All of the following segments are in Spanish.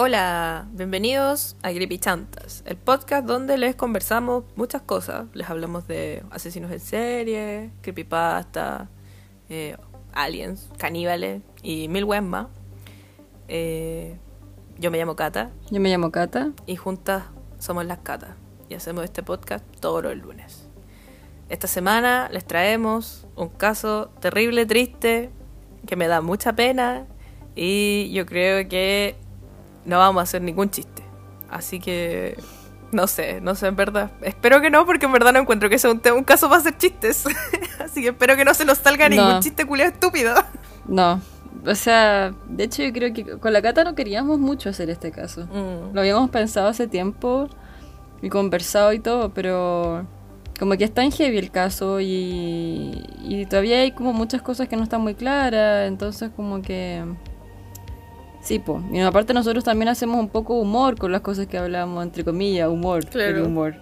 Hola, bienvenidos a Creepy Chantas, el podcast donde les conversamos muchas cosas. Les hablamos de asesinos en serie, creepypasta, eh, aliens, caníbales y mil weas más. Eh, yo me llamo Cata Yo me llamo Cata. y juntas somos las Catas y hacemos este podcast todos los lunes. Esta semana les traemos un caso terrible, triste, que me da mucha pena y yo creo que no vamos a hacer ningún chiste. Así que no sé, no sé en verdad. Espero que no, porque en verdad no encuentro que sea un, un caso para hacer chistes. Así que espero que no se nos salga No. ningún chiste culiao estúpido. No. O sea, de hecho yo creo que con la Cata no queríamos mucho hacer este caso. Mm. Lo habíamos pensado hace tiempo y conversado y todo, pero como que es tan heavy el caso y, y todavía hay como muchas cosas que no están muy claras, entonces como que... Sí, pues. Y aparte nosotros también hacemos un poco humor con las cosas que hablamos, entre comillas, humor, Claro. el humor.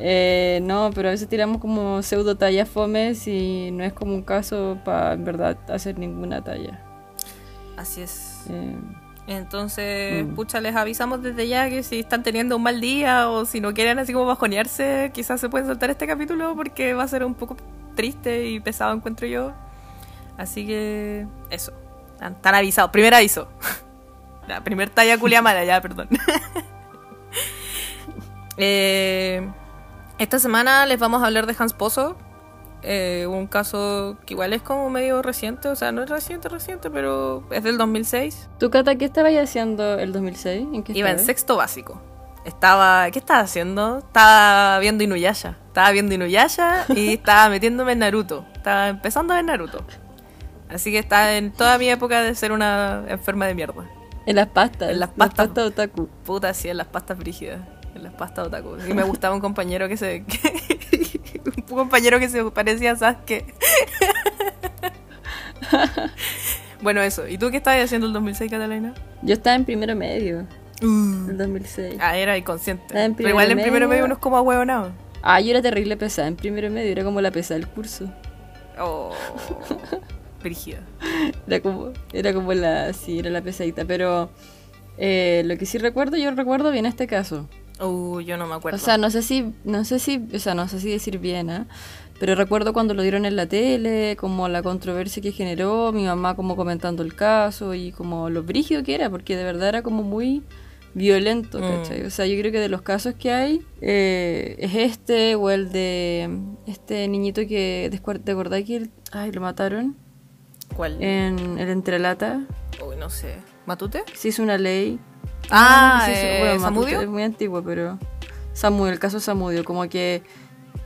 Eh, no, pero a veces tiramos como pseudo tallas fomes y no es como un caso para en verdad hacer ninguna talla. Así es. Eh, Entonces, Mm. pucha, les avisamos desde ya que si están teniendo un mal día o si no quieren así como bajonearse, quizás se pueden saltar este capítulo porque va a ser un poco triste y pesado, encuentro yo. Así que, eso. Están, están avisados. Primer aviso. La primer talla culia mala, ya, perdón. Eh, esta semana les vamos a hablar de Hans Pozo. Eh, un caso que igual es como medio reciente, o sea, no es reciente, reciente, pero es del 2006. ¿Tú, Cata, qué estabas haciendo el 2006? ¿En qué Iba en sexto básico. Estaba, ¿qué estaba haciendo? Estaba viendo Inuyasha. Estaba viendo Inuyasha y estaba metiéndome en Naruto. Estaba empezando a ver Naruto. Así que estaba en toda mi época de ser una enferma de mierda. En las pastas. En las pastas. otaku. Puta, sí, en las pastas brígidas. En las pastas otaku. Y me gustaba un compañero que se... un compañero que se parecía a Sasuke. bueno, eso. ¿Y tú qué estabas haciendo el 2006, Catalina? Yo estaba en primero medio, el 2006. Ah, era inconsciente. Pero igual en primero primero medio medio. uno es como ahueonado. Ah, yo era terrible pesada en primero medio, era como la pesada del curso. Oh, Era como, era como la, sí, era la pesadita, pero eh, lo que sí recuerdo, yo recuerdo bien este caso. Uh, yo no me acuerdo. O sea, no sé si, no sé si, o sea, no sé si decir bien, ¿ah? Pero recuerdo cuando lo dieron en la tele, como la controversia que generó, mi mamá como comentando el caso y como lo brígido que era, porque de verdad era como muy violento, Mm. ¿cachai? O sea, yo creo que de los casos que hay, eh, es este o el de este niñito que, ¿te acordás que ay, lo mataron ¿Cuál? en el Entrelata? Uy, no sé. ¿Matute? Se hizo una ley Ah, no eh, bueno, Matute ¿Samudio? Es muy antiguo, pero. Samudio, el caso Samudio. Como que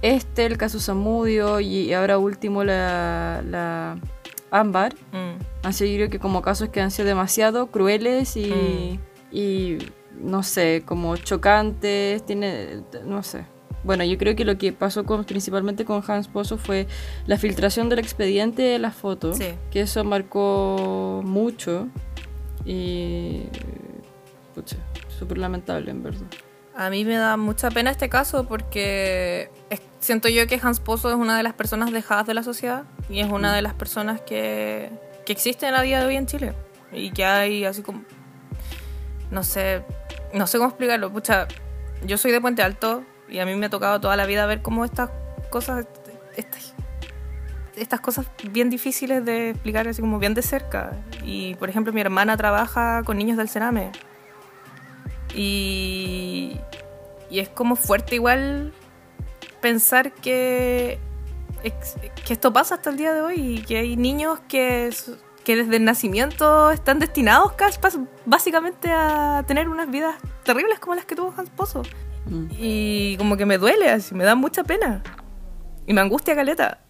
este, el caso Samudio, y ahora último la, la Ámbar. Mm. Han sido, yo creo que como casos que han sido demasiado crueles y. Mm. y no sé, como chocantes. Tiene. No sé. Bueno, yo creo que lo que pasó con, principalmente con Hans Pozo fue la filtración del expediente de las fotos. Sí. Que eso marcó mucho. Y. Pucha, súper lamentable, en verdad. A mí me da mucha pena este caso porque siento yo que Hans Pozo es una de las personas dejadas de la sociedad y es una de las personas que, que existen a día de hoy en Chile y que hay así como no sé no sé cómo explicarlo pucha yo soy de Puente Alto y a mí me ha tocado toda la vida ver cómo estas cosas estas, estas cosas bien difíciles de explicar así como bien de cerca y por ejemplo mi hermana trabaja con niños del Sename y, y es como fuerte igual pensar que, que esto pasa hasta el día de hoy y que hay niños que, que desde el nacimiento están destinados casi básicamente a tener unas vidas terribles como las que tuvo Hans Pozo. Y como que me duele, así, me da mucha pena. Y me angustia caleta.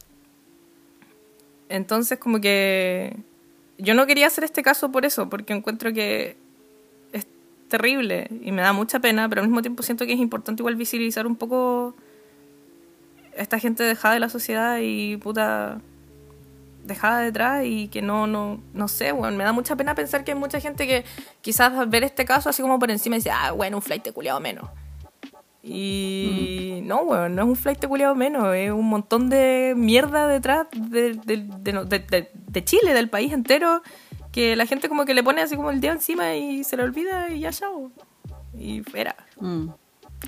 Entonces como que yo no quería hacer este caso por eso, porque encuentro que es terrible y me da mucha pena, pero al mismo tiempo siento que es importante igual visibilizar un poco esta gente dejada de la sociedad y puta dejada detrás y que no, no, no sé, bueno, me da mucha pena pensar que hay mucha gente que quizás ver este caso así como por encima y dice, ah, bueno, un flight de culiado menos. Y no, weón, no es un flight culiado menos, es un montón de mierda detrás de, de- de- de- de- de Chile, del país entero, que la gente como que le pone así como el dedo encima y se le olvida y ya chao. Y fuera. Mm.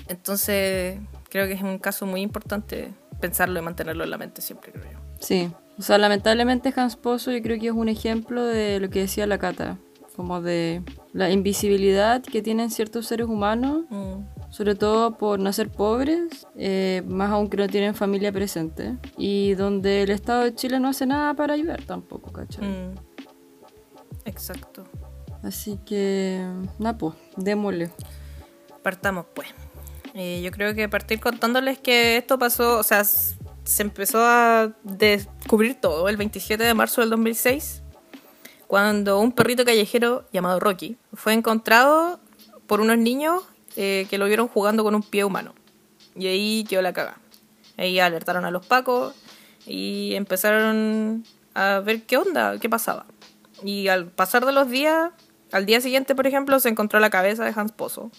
Entonces, creo que es un caso muy importante pensarlo y mantenerlo en la mente siempre, creo yo. Sí. O sea, lamentablemente Hans Pozo yo creo que es un ejemplo de lo que decía la Cata. Como de la invisibilidad que tienen ciertos seres humanos, Mm. Sobre todo por nacer pobres, eh, más aún que no tienen familia presente, y donde el Estado de Chile no hace nada para ayudar tampoco, ¿cachai? Mm. Exacto. Así que, Napo, démosle. Partamos pues. Eh, yo creo que partir contándoles que esto pasó, o sea, se empezó a descubrir todo el 27 de marzo del 2006, cuando un perrito callejero llamado Rocky fue encontrado por unos niños eh, que lo vieron jugando con un pie humano. Y ahí quedó la caga. Ahí alertaron a los pacos y empezaron a ver qué onda, qué pasaba. Y al pasar de los días, al día siguiente, por ejemplo, se encontró la cabeza de Hans Pozo,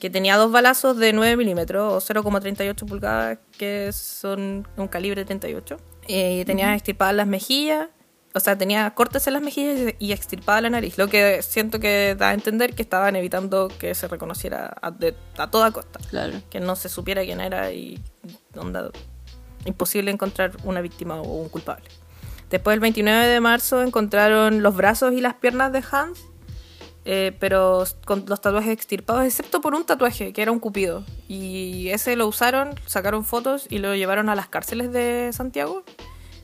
que tenía dos balazos de 9 milímetros o 0,38 pulgadas, que son un calibre 38. Eh, y tenía extirpadas las mejillas, o sea, tenía cortes en las mejillas y extirpada la nariz, lo que siento que da a entender que estaban evitando que se reconociera a, de- a toda costa, Claro. que no se supiera quién era y onda, imposible encontrar una víctima o un culpable. Después, el 29 de marzo, encontraron los brazos y las piernas de Hans, eh, pero con los tatuajes extirpados, excepto por un tatuaje, que era un cupido. Y ese lo usaron, sacaron fotos y lo llevaron a las cárceles de Santiago.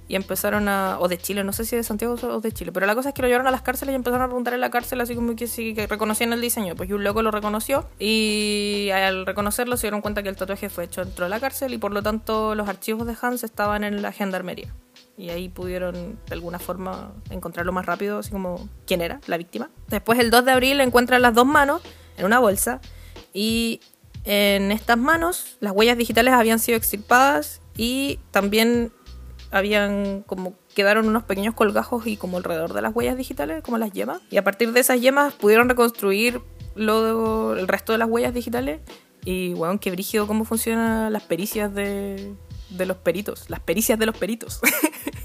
Y empezaron a. o de Chile, no sé si de Santiago o de Chile. Pero la cosa es que lo llevaron a las cárceles y empezaron a preguntar en la cárcel, así como que sí, que reconocían el diseño. Pues y un loco lo reconoció. Y al reconocerlo se dieron cuenta que el tatuaje fue hecho dentro de la cárcel. Y por lo tanto, los archivos de Hans estaban en la gendarmería. Y ahí pudieron de alguna forma encontrarlo más rápido, así como quién era la víctima. Después, el 2 de abril, encuentran las dos manos en una bolsa. Y en estas manos, las huellas digitales habían sido extirpadas y también habían como quedaron unos pequeños colgajos y como alrededor de las huellas digitales, como las yemas. Y a partir de esas yemas pudieron reconstruir lo, el resto de las huellas digitales. Y bueno, qué brígido cómo funcionan las pericias de, de los peritos, las pericias de los peritos.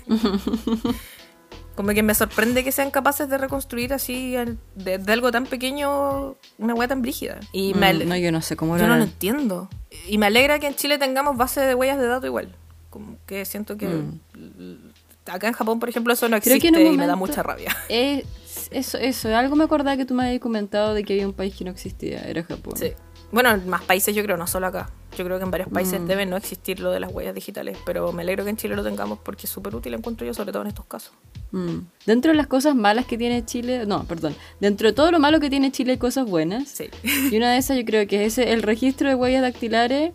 como que me sorprende que sean capaces de reconstruir así de, de algo tan pequeño una huella tan brígida. Y me, Mm, no, yo no sé cómo yo no lo entiendo. Y me alegra que en Chile tengamos base de huellas de datos igual. Como que siento que l- acá en Japón, por ejemplo, eso no Mm. Existe que y me da mucha rabia. Eh, eso, eso, algo me acordaba que tú me habías comentado de que había un país que no existía, era Japón. Sí. Bueno, en más países yo creo, no solo acá. Yo creo que en varios países Mm. debe no existir lo de las huellas digitales, pero me alegro que en Chile lo tengamos porque es súper útil, encuentro yo, sobre todo en estos casos. Mm. Dentro de las cosas malas que tiene Chile, no, perdón, dentro de todo lo malo que tiene Chile hay cosas buenas. Sí. Y una de esas yo creo que es ese, el registro de huellas dactilares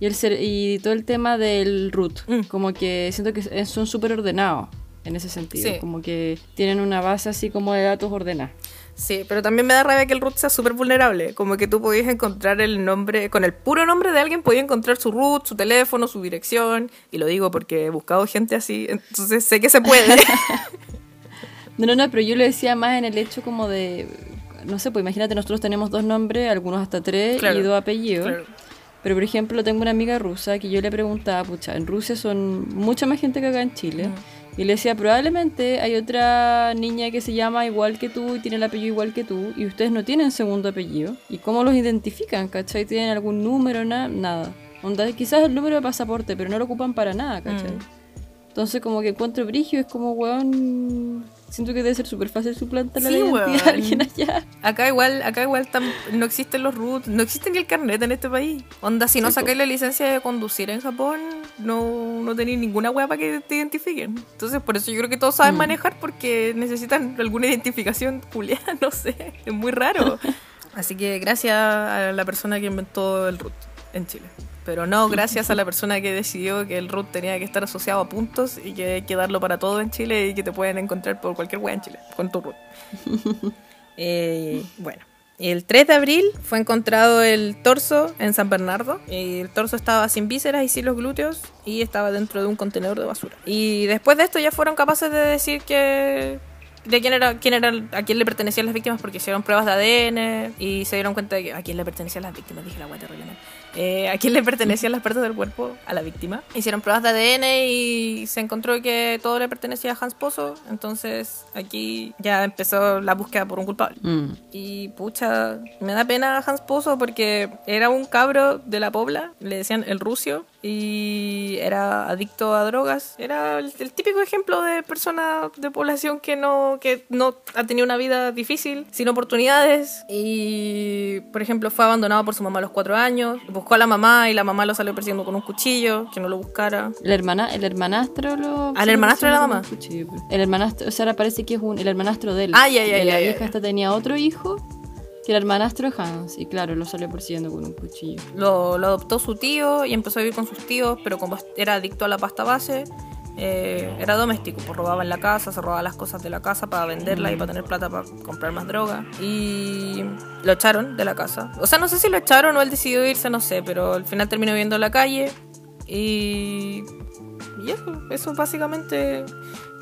y, el ser- y todo el tema del root. Mm. Como que siento que son súper ordenados en ese sentido. Sí. Como que tienen una base así como de datos ordenada. Sí, pero también me da rabia que el root sea súper vulnerable. Como que tú podías encontrar el nombre, con el puro nombre de alguien, podías encontrar su root, su teléfono, su dirección. Y lo digo porque he buscado gente así, entonces sé que se puede. No, no, no, pero yo lo decía más en el hecho como de, no sé, pues imagínate, nosotros tenemos dos nombres, algunos hasta tres Claro, y dos apellidos. Claro. Pero por ejemplo, tengo una amiga rusa que yo le preguntaba, pucha, en Rusia son mucha más gente que acá en Chile. Y le decía, probablemente hay otra niña que se llama igual que tú y tiene el apellido igual que tú y ustedes no tienen segundo apellido. ¿Y cómo los identifican? ¿Cachai? ¿Tienen algún número? Na- nada. Onda, quizás el número de pasaporte, pero no lo ocupan para nada, ¿cachai? Mm. Entonces como que encuentro brigio, es como, weón, siento que debe ser súper fácil suplantar la Sí, identidad de alguien allá. Acá igual, acá igual no existen los roots, no existe ni el carnet en este país. Onda, si no Sí, sacáis la licencia de conducir en Japón, no, no tenéis ninguna hueá para que te identifiquen. Entonces, por eso yo creo que todos saben Mm. manejar porque necesitan alguna identificación culiada, no sé. Es muy raro. Así que gracias a la persona que inventó el root en Chile. Pero no gracias a la persona que decidió que el root tenía que estar asociado a puntos y que hay que darlo para todo en Chile y que te pueden encontrar por cualquier hueá en Chile con tu root. Eh, bueno, el 3 de abril fue encontrado el torso en San Bernardo. Y el torso estaba sin vísceras y sin los glúteos y estaba dentro de un contenedor de basura. Y después de esto ya fueron capaces de decir que, de quién era, quién era, a quién le pertenecían las víctimas porque hicieron pruebas de ADN y se dieron cuenta de que a quién le pertenecían las víctimas. Dije la guay terriblemente. Eh, a quién le pertenecían las partes del cuerpo a la víctima. Hicieron pruebas de ADN y se encontró que todo le pertenecía a Hans Pozo. Entonces aquí ya empezó la búsqueda por un culpable. Mm. Y pucha, me da pena Hans Pozo porque era un cabro de la pobla, le decían el rucio, y era adicto a drogas. Era el, el típico ejemplo de persona de población que no, que no ha tenido una vida difícil, sin oportunidades. Y, por ejemplo, fue abandonado por su mamá a los cuatro años. Buscó a la mamá y la mamá lo salió persiguiendo con un cuchillo, que no lo buscara. El, hermana, el hermanastro lo... ¿Al hermanastro de la mamá? Pues. El hermanastro, o sea, ahora parece que es un, el hermanastro de él. Ah, ya, ya, Que La ya, ya, vieja ya. esta tenía otro hijo, que era hermanastro de Hans, y claro, lo salió persiguiendo con un cuchillo. Lo, lo adoptó su tío y empezó a vivir con sus tíos, pero como era adicto a la pasta base, eh, era doméstico, pues robaba en la casa, se robaba las cosas de la casa para venderlas y para tener plata para comprar más droga. Y lo echaron de la casa. O sea, no sé si lo echaron o él decidió irse, no sé, pero al final terminó viviendo en la calle y... Y eso, eso básicamente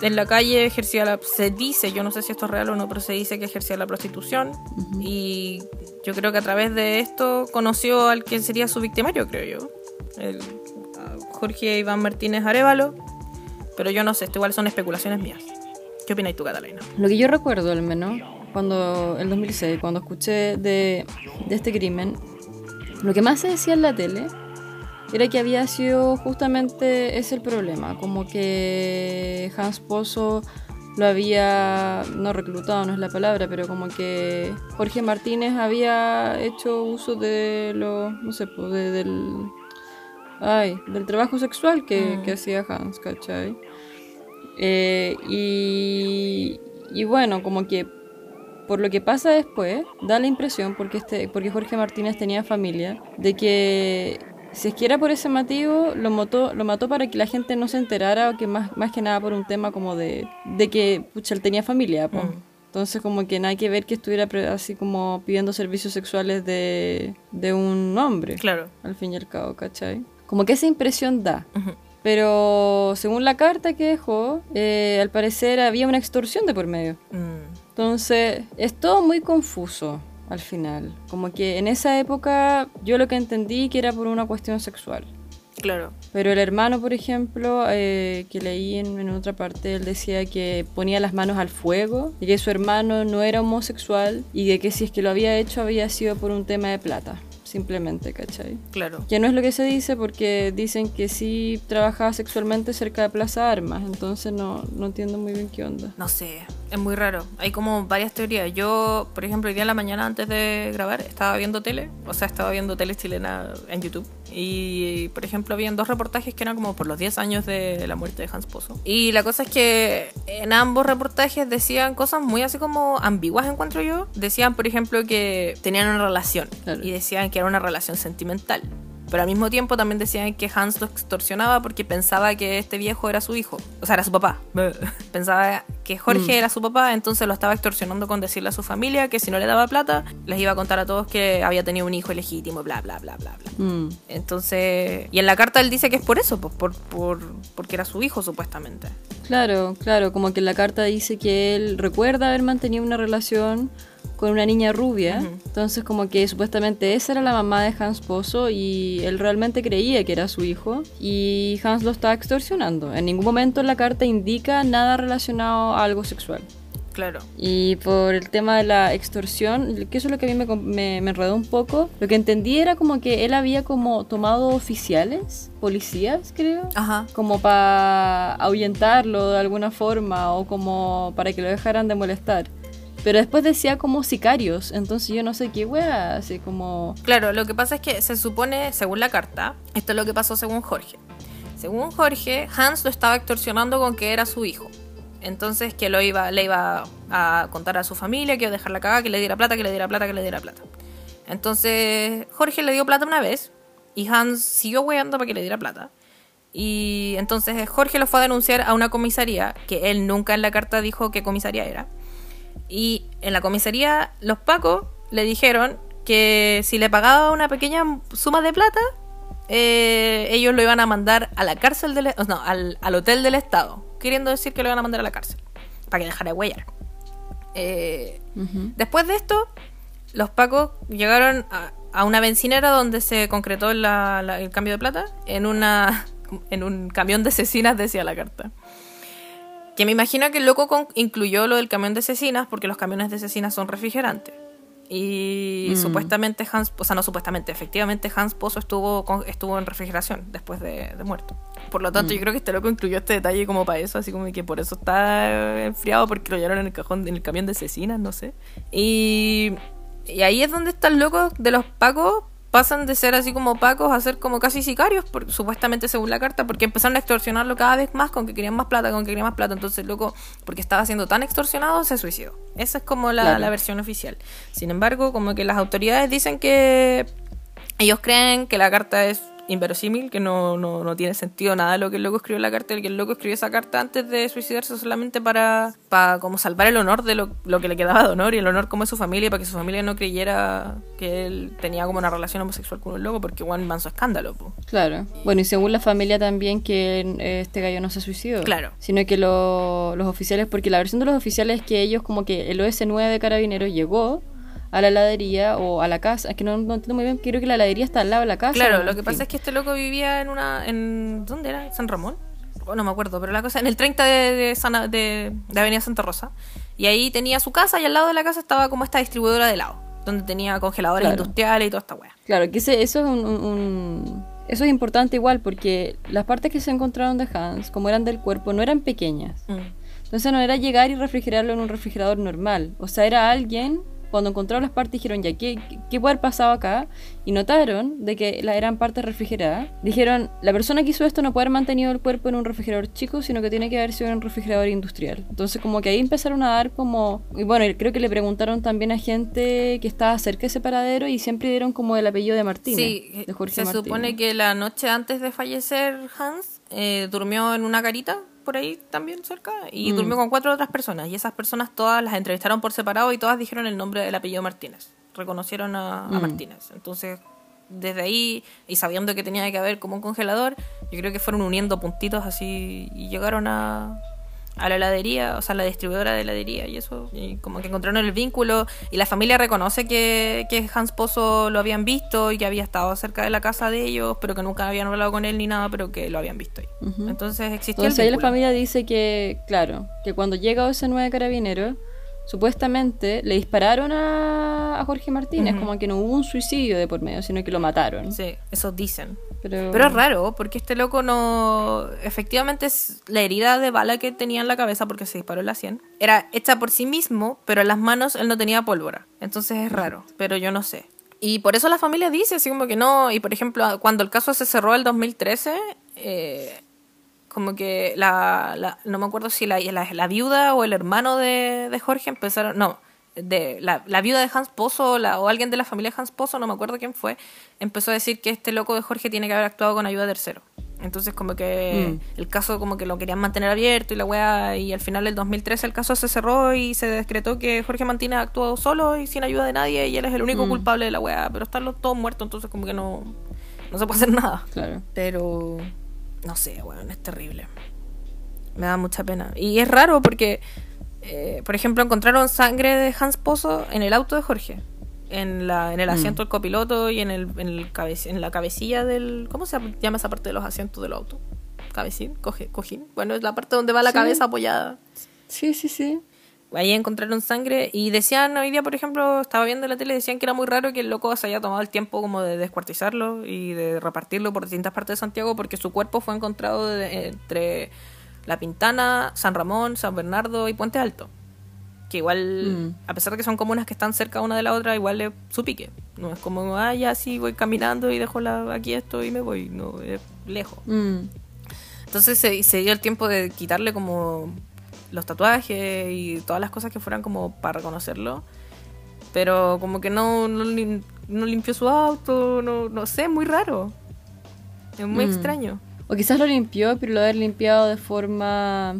en la calle ejercía la... Se dice, yo no sé si esto es real o no, pero se dice que ejercía la prostitución. Y yo creo que a través de esto conoció al que sería su victimario, creo yo. El, Jorge Iván Martínez Arevalo. Pero yo no sé, esto igual son especulaciones mías. ¿Qué opinas tú, Catalina? Lo que yo recuerdo al menos, cuando en 2006, cuando escuché de, de este crimen, lo que más se decía en la tele era que había sido justamente ese el problema, como que Hans Pozo lo había, no reclutado, no es la palabra, pero como que Jorge Martínez había hecho uso de lo, no sé, pues, de- del, ay, del trabajo sexual que, Mm. que hacía Hans, ¿cachai? Eh, y, y bueno, como que por lo que pasa después, da la impresión, porque, este, porque Jorge Martínez tenía familia, de que si es que era por ese motivo, lo mató, lo mató para que la gente no se enterara, o que más, más que nada por un tema como de, de que pucha, él tenía familia. po. Mm. Entonces como que nada que ver que estuviera así como pidiendo servicios sexuales de, de un hombre, Claro. al fin y al cabo, ¿cachai? Como que esa impresión da. Pero según la carta que dejó, eh, al parecer había una extorsión de por medio. Mm. Entonces, es todo muy confuso al final. Como que en esa época yo lo que entendí que era por una cuestión sexual. Claro. Pero el hermano, por ejemplo, eh, que leí en, en otra parte, él decía que ponía las manos al fuego y que su hermano no era homosexual y de que si es que lo había hecho había sido por un tema de plata. Simplemente, ¿cachai? Claro. Que no es lo que se dice porque dicen que sí trabajaba sexualmente cerca de Plaza Armas, entonces no, no entiendo muy bien qué onda. No sé, es muy raro. Hay como varias teorías. Yo, por ejemplo, hoy día en la mañana antes de grabar estaba viendo tele, o sea, estaba viendo tele chilena en YouTube. Y, por ejemplo, habían dos reportajes que eran como por los 10 años de la muerte de Hans Pozo. Y la cosa es que en ambos reportajes decían cosas muy así como ambiguas, encuentro yo. Decían, por ejemplo, que tenían una relación Claro. y decían que era una relación sentimental. Pero al mismo tiempo también decían que Hans lo extorsionaba porque pensaba que este viejo era su hijo. O sea, era su papá. pensaba que Jorge Mm. era su papá, entonces lo estaba extorsionando con decirle a su familia que si no le daba plata, les iba a contar a todos que había tenido un hijo ilegítimo, bla, bla, bla, bla, bla. Mm, Entonces, y en la carta él dice que es por eso, pues, por, por, porque era su hijo supuestamente. Claro, claro, como que en la carta dice que él recuerda haber mantenido una relación con una niña rubia, entonces como que supuestamente esa era la mamá de Hans Pozo y él realmente creía que era su hijo y Hans lo estaba extorsionando. En ningún momento en la carta indica nada relacionado a algo sexual. Claro. Y por el tema de la extorsión, que eso es lo que a mí me, me, me enredó un poco, lo que entendí era como que él había como tomado oficiales, policías creo, Ajá. como para ahuyentarlo de alguna forma o como para que lo dejaran de molestar. Pero después decía como sicarios, entonces yo no sé qué wea, así como... Claro, lo que pasa es que se supone, según la carta, esto es lo que pasó según Jorge. Según Jorge, Hans lo estaba extorsionando con que era su hijo. Entonces que lo iba, le iba a contar a su familia, que iba a dejarla cagada, que le diera plata, que le diera plata, que le diera plata. Entonces Jorge le dio plata una vez y Hans siguió weando para que le diera plata. Y entonces Jorge lo fue a denunciar a una comisaría, que él nunca en la carta dijo qué comisaría era. Y en la comisaría, los pacos le dijeron que si le pagaba una pequeña suma de plata, eh, ellos lo iban a mandar a la cárcel del... No, al, al hotel del Estado. Queriendo decir que lo iban a mandar a la cárcel. Para que dejara de huellar. Eh. Después de esto, los pacos llegaron a, a una bencinera donde se concretó la- la- el cambio de plata en una en un camión de cecinas, decía la carta. Que me imagino que el loco con- incluyó lo del camión de cecinas porque los camiones de cecinas son refrigerantes. Y Mm. supuestamente Hans, o sea, no supuestamente, efectivamente Hans Pozo estuvo, con- estuvo en refrigeración después de, de muerto. Por lo tanto, yo creo que este loco incluyó este detalle como para eso, así como que por eso está enfriado, porque lo llevaron en el cajón, en el camión de cecinas, no sé. Y, y ahí es donde está el loco de los pacos. Pasan de ser así como pacos a ser como casi sicarios, por- supuestamente según la carta, porque empezaron a extorsionarlo cada vez más con que querían más plata, con que querían más plata. Entonces, loco, porque estaba siendo tan extorsionado, se suicidó. Esa es como la, Claro. la versión oficial. Sin embargo, como que las autoridades dicen que ellos creen que la carta es inverosímil, que no, no, no tiene sentido nada lo que el loco escribió en la carta, que el loco escribió esa carta antes de suicidarse solamente para, para como salvar el honor de lo, lo que le quedaba de honor y el honor como de su familia, para que su familia no creyera que él tenía como una relación homosexual con un loco, porque Juan manso escándalo. po. Claro. Bueno, y según la familia también que eh, este gallo no se suicidó. Claro. Sino que lo- los oficiales, porque la versión de los oficiales es que ellos como que el OS9 de Carabineros llegó a la heladería o a la casa, es que no, no entiendo muy bien, creo que la heladería está al lado de la casa. Claro, ¿no? lo que pasa es que este loco vivía en una. En, ¿Dónde era? ¿San Ramón? Oh, no me acuerdo, pero la cosa. En el 30 de, de, Sana- de, de Avenida Santa Rosa. Y ahí tenía su casa y al lado de la casa estaba como esta distribuidora de helado. Donde tenía congeladores Claro. industriales y toda esta wea. Claro, que ese- eso es un, un- un- Eso es importante igual, porque las partes que se encontraron de Hans, como eran del cuerpo, no eran pequeñas. Mm. Entonces no era llegar y refrigerarlo en un refrigerador normal. O sea, era alguien, cuando encontraron las partes, dijeron, ya, ¿qué, qué- puede haber pasado acá? Y notaron de que la, eran partes refrigeradas. Dijeron, la persona que hizo esto no puede haber mantenido el cuerpo en un refrigerador chico, sino que tiene que haber sido en un refrigerador industrial. Entonces como que ahí empezaron a dar como... Y bueno, creo que le preguntaron también a gente que estaba cerca de ese paradero y siempre dieron como el apellido de Martínez. Sí, de Jorge se Martínez. supone que la noche antes de fallecer Hans eh, durmió en una carita por ahí también cerca y Mm. durmió con cuatro otras personas y esas personas todas las entrevistaron por separado y todas dijeron el nombre del apellido Martínez reconocieron a, a Mm. Martínez entonces desde ahí y sabiendo que tenía que haber como un congelador yo creo que fueron uniendo puntitos así y llegaron a a la heladería, o sea, a la distribuidora de heladería y eso, y como que encontraron el vínculo y la familia reconoce que, que Hans Pozo lo habían visto y que había estado cerca de la casa de ellos, pero que nunca habían hablado con él ni nada, pero que lo habían visto ahí. Entonces existía Entonces el ahí la vínculo. familia dice que, claro, que cuando llega ese nueve carabinero, supuestamente le dispararon a, a Jorge Martínez, como que no hubo un suicidio de por medio, sino que lo mataron. Sí, eso dicen. Pero, Pero es raro, porque este loco no. Efectivamente, es la herida de bala que tenía en la cabeza, porque se disparó en la 100, era hecha por sí mismo, pero en las manos él no tenía pólvora. Entonces es raro, pero yo no sé. Y por eso la familia dice, así como que no. Y por ejemplo, cuando el caso se cerró el 2013, eh, como que la, la- No me acuerdo si la, la, la viuda o el hermano de, de Jorge empezaron. No, de la, la viuda de Hans Pozo la- o alguien de la familia de Hans Pozo, no me acuerdo quién fue, empezó a decir que este loco de Jorge tiene que haber actuado con ayuda de tercero. Entonces como que Mm. el caso como que lo querían mantener abierto y la weá, y al final del 2013 el caso se cerró y se decretó que Jorge Martínez actuó solo y sin ayuda de nadie y él es el único Mm. culpable de la weá, pero están los todos muertos, entonces como que no, no se puede hacer nada. Claro. Pero no sé, weón, es terrible. Me da mucha pena. Y es raro porque, eh, por ejemplo, encontraron sangre de Hans Pozo en el auto de Jorge. En, la, en el Mm. asiento del copiloto y en, el, en, el cabeci- en la cabecilla del... ¿Cómo se llama esa parte de los asientos del auto? ¿Cabecín? Coge, ¿Cojín? Bueno, es la parte donde va la Sí. cabeza apoyada. Sí, sí, sí. Ahí encontraron sangre y decían hoy día, por ejemplo, estaba viendo la tele, decían que era muy raro que el loco se haya tomado el tiempo como de descuartizarlo y de repartirlo por distintas partes de Santiago porque su cuerpo fue encontrado de- entre La Pintana, San Ramón, San Bernardo y Puente Alto. Que igual, Mm. a pesar de que son comunas que están cerca una de la otra, igual es su pique. No es como, ah, ya sí, voy caminando y dejo la, aquí esto y me voy. No, es lejos. Mm. Entonces se, se dio el tiempo de quitarle como los tatuajes y todas las cosas que fueran como para reconocerlo. Pero como que no, no, lim- no limpió su auto, no, no sé, muy raro. Es muy Mm. extraño. O quizás lo limpió, pero lo haber limpiado de forma...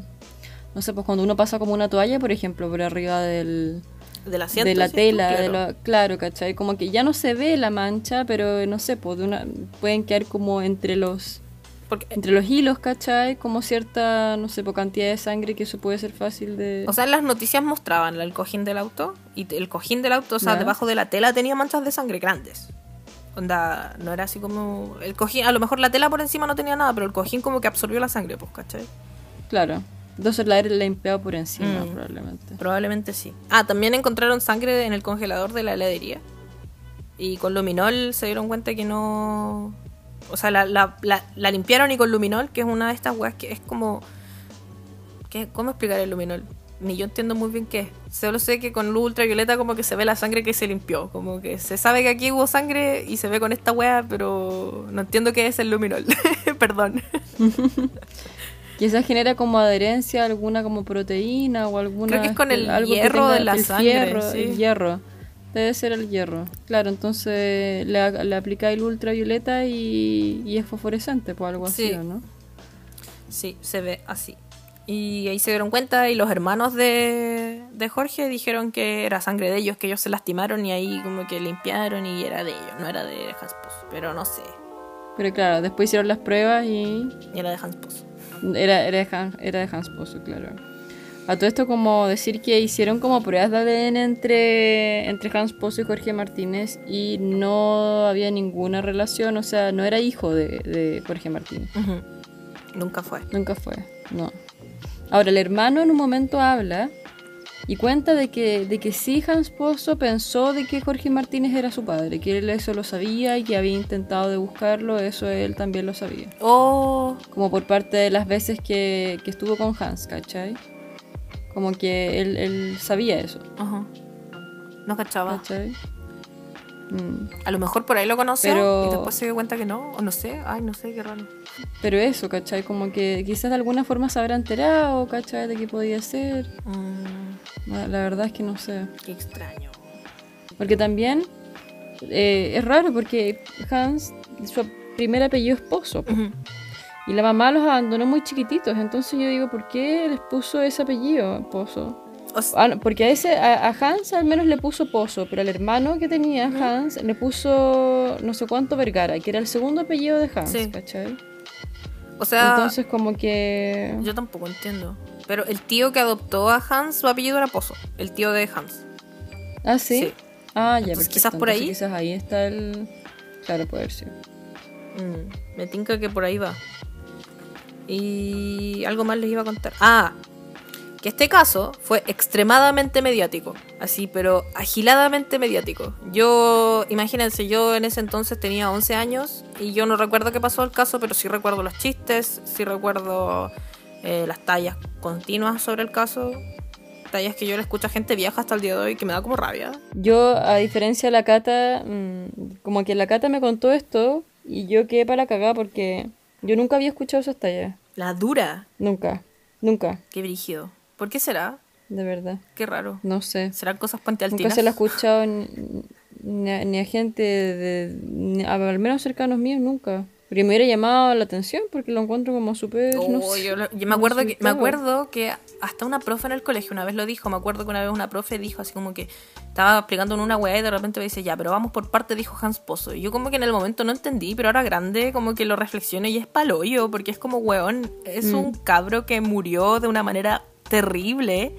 No sé, pues cuando uno pasa como una toalla, por ejemplo, por arriba del, De la, asiento, de la tú, tela, claro. de lo- claro, ¿cachai? Como que ya no se ve la mancha, pero no sé, pues de una, pueden quedar como entre los Porque, Entre los hilos, ¿cachai? Como cierta, no sé, por cantidad de sangre que eso puede ser fácil de... o sea, las noticias mostraban el cojín del auto y el cojín del auto, o sea, debajo de la tela tenía manchas de sangre grandes. Onda, no era así como... El cojín, a lo mejor la tela por encima no tenía nada, pero el cojín como que absorbió la sangre, pues, ¿cachai? Claro. Entonces la aire limpiado por encima, Mm. probablemente. Probablemente sí. Ah, también encontraron sangre en el congelador de la heladería. Y con luminol se dieron cuenta que no... O sea, la, la- la- la limpiaron y con luminol, que es una de estas weas que es como... ¿Qué? ¿Cómo explicar el luminol? Ni yo entiendo muy bien qué es. Solo sé que con luz ultravioleta como que se ve la sangre que se limpió. Como que se sabe que aquí hubo sangre y se ve con esta wea, pero no entiendo qué es el luminol. Perdón. Quizás genera como adherencia a alguna como proteína o alguna... Creo que es con el algo que hierro de la el sangre, Hierro, sí. El hierro. Debe ser el hierro. Claro, entonces le, le aplicáis el ultravioleta y, y es fosforescente, pues algo así, Sí. ¿o ¿no? Sí, se ve así. Y ahí se dieron cuenta y los hermanos de, de Jorge dijeron que era sangre de ellos, que ellos se lastimaron y ahí como que limpiaron y era de ellos, no era de Hans. Pero no sé, Pero claro, después hicieron las pruebas y era de Hans. Era, era, de Hans, era de Hans claro. A todo esto como decir que hicieron como pruebas de ADN entre, entre Hans Pozo y Jorge Martínez y no había ninguna relación, o sea, no era hijo de, de Jorge Martínez. Ujú. Nunca fue. Nunca fue, no. Ahora, el hermano en un momento habla y cuenta de que, de que sí Hans Pozo pensó de que Jorge Martínez era su padre, que él eso lo sabía y que había intentado de buscarlo, eso él también lo sabía. Oh, como por parte de las veces que, que estuvo con Hans, ¿cachai? Como que él, él sabía eso, ajá. No cachaba. ¿cachai? Mm. A lo mejor por ahí lo conoció Pero- y después se dio cuenta que no, o no sé, ay, no sé, qué raro. Pero eso, ¿cachai? Como que quizás de alguna forma se habrá enterado, ¿cachai? De qué podía ser. Mm, La, la verdad es que no sé. qué extraño. Porque también eh, es raro porque Hans, su primer apellido es Pozo. po. Ujú. Y la mamá los abandonó muy chiquititos. Entonces yo digo, ¿por qué les puso ese apellido, Pozo? Ah, no, porque a ese a, a Hans al menos le puso Pozo, pero al hermano que tenía Hans le puso no sé cuánto Vergara, que era el segundo apellido de Hans, Sí. ¿cachai? o sea Entonces como que yo tampoco entiendo. Pero el tío que adoptó a Hans, su apellido era Pozo, el tío de Hans. ah sí, Sí. ah ya Entonces, quizás por Entonces, ahí. quizás ahí está el claro puede ser Mm, me tinca que por ahí va. Y algo más les iba a contar. Ah, que este caso fue extremadamente mediático. Así, pero agiladamente mediático. Yo, imagínense, yo en ese entonces tenía 11 años y yo no recuerdo qué pasó el caso, pero sí recuerdo los chistes, sí recuerdo eh, las tallas continuas sobre el caso. Tallas que yo le escucho a gente vieja hasta el día de hoy que me da como rabia. yo a diferencia de la Cata mm, como que la Cata me contó esto y yo quedé para la cagada porque yo nunca había escuchado esas tallas La dura. nunca nunca Qué brígido. ¿Por qué será? de verdad Qué raro. no sé ¿Serán cosas Nunca puentealtinas? se lo he escuchado ni, ni a, ni a gente de, ni a- al menos cercanos míos, nunca. Porque me hubiera llamado la atención porque lo encuentro como súper. no Oh, sé, yo, me acuerdo que me acuerdo que hasta una profe en el colegio una vez lo dijo, me acuerdo que una vez una profe dijo así como que estaba explicando en una weá y de repente me dice, "Ya, pero vamos por parte", dijo Hans Pozo. Y yo como que en el momento no entendí, pero ahora grande como que lo reflexiono y es paloyo, porque es como weón, es Mm. un cabro que murió de una manera terrible.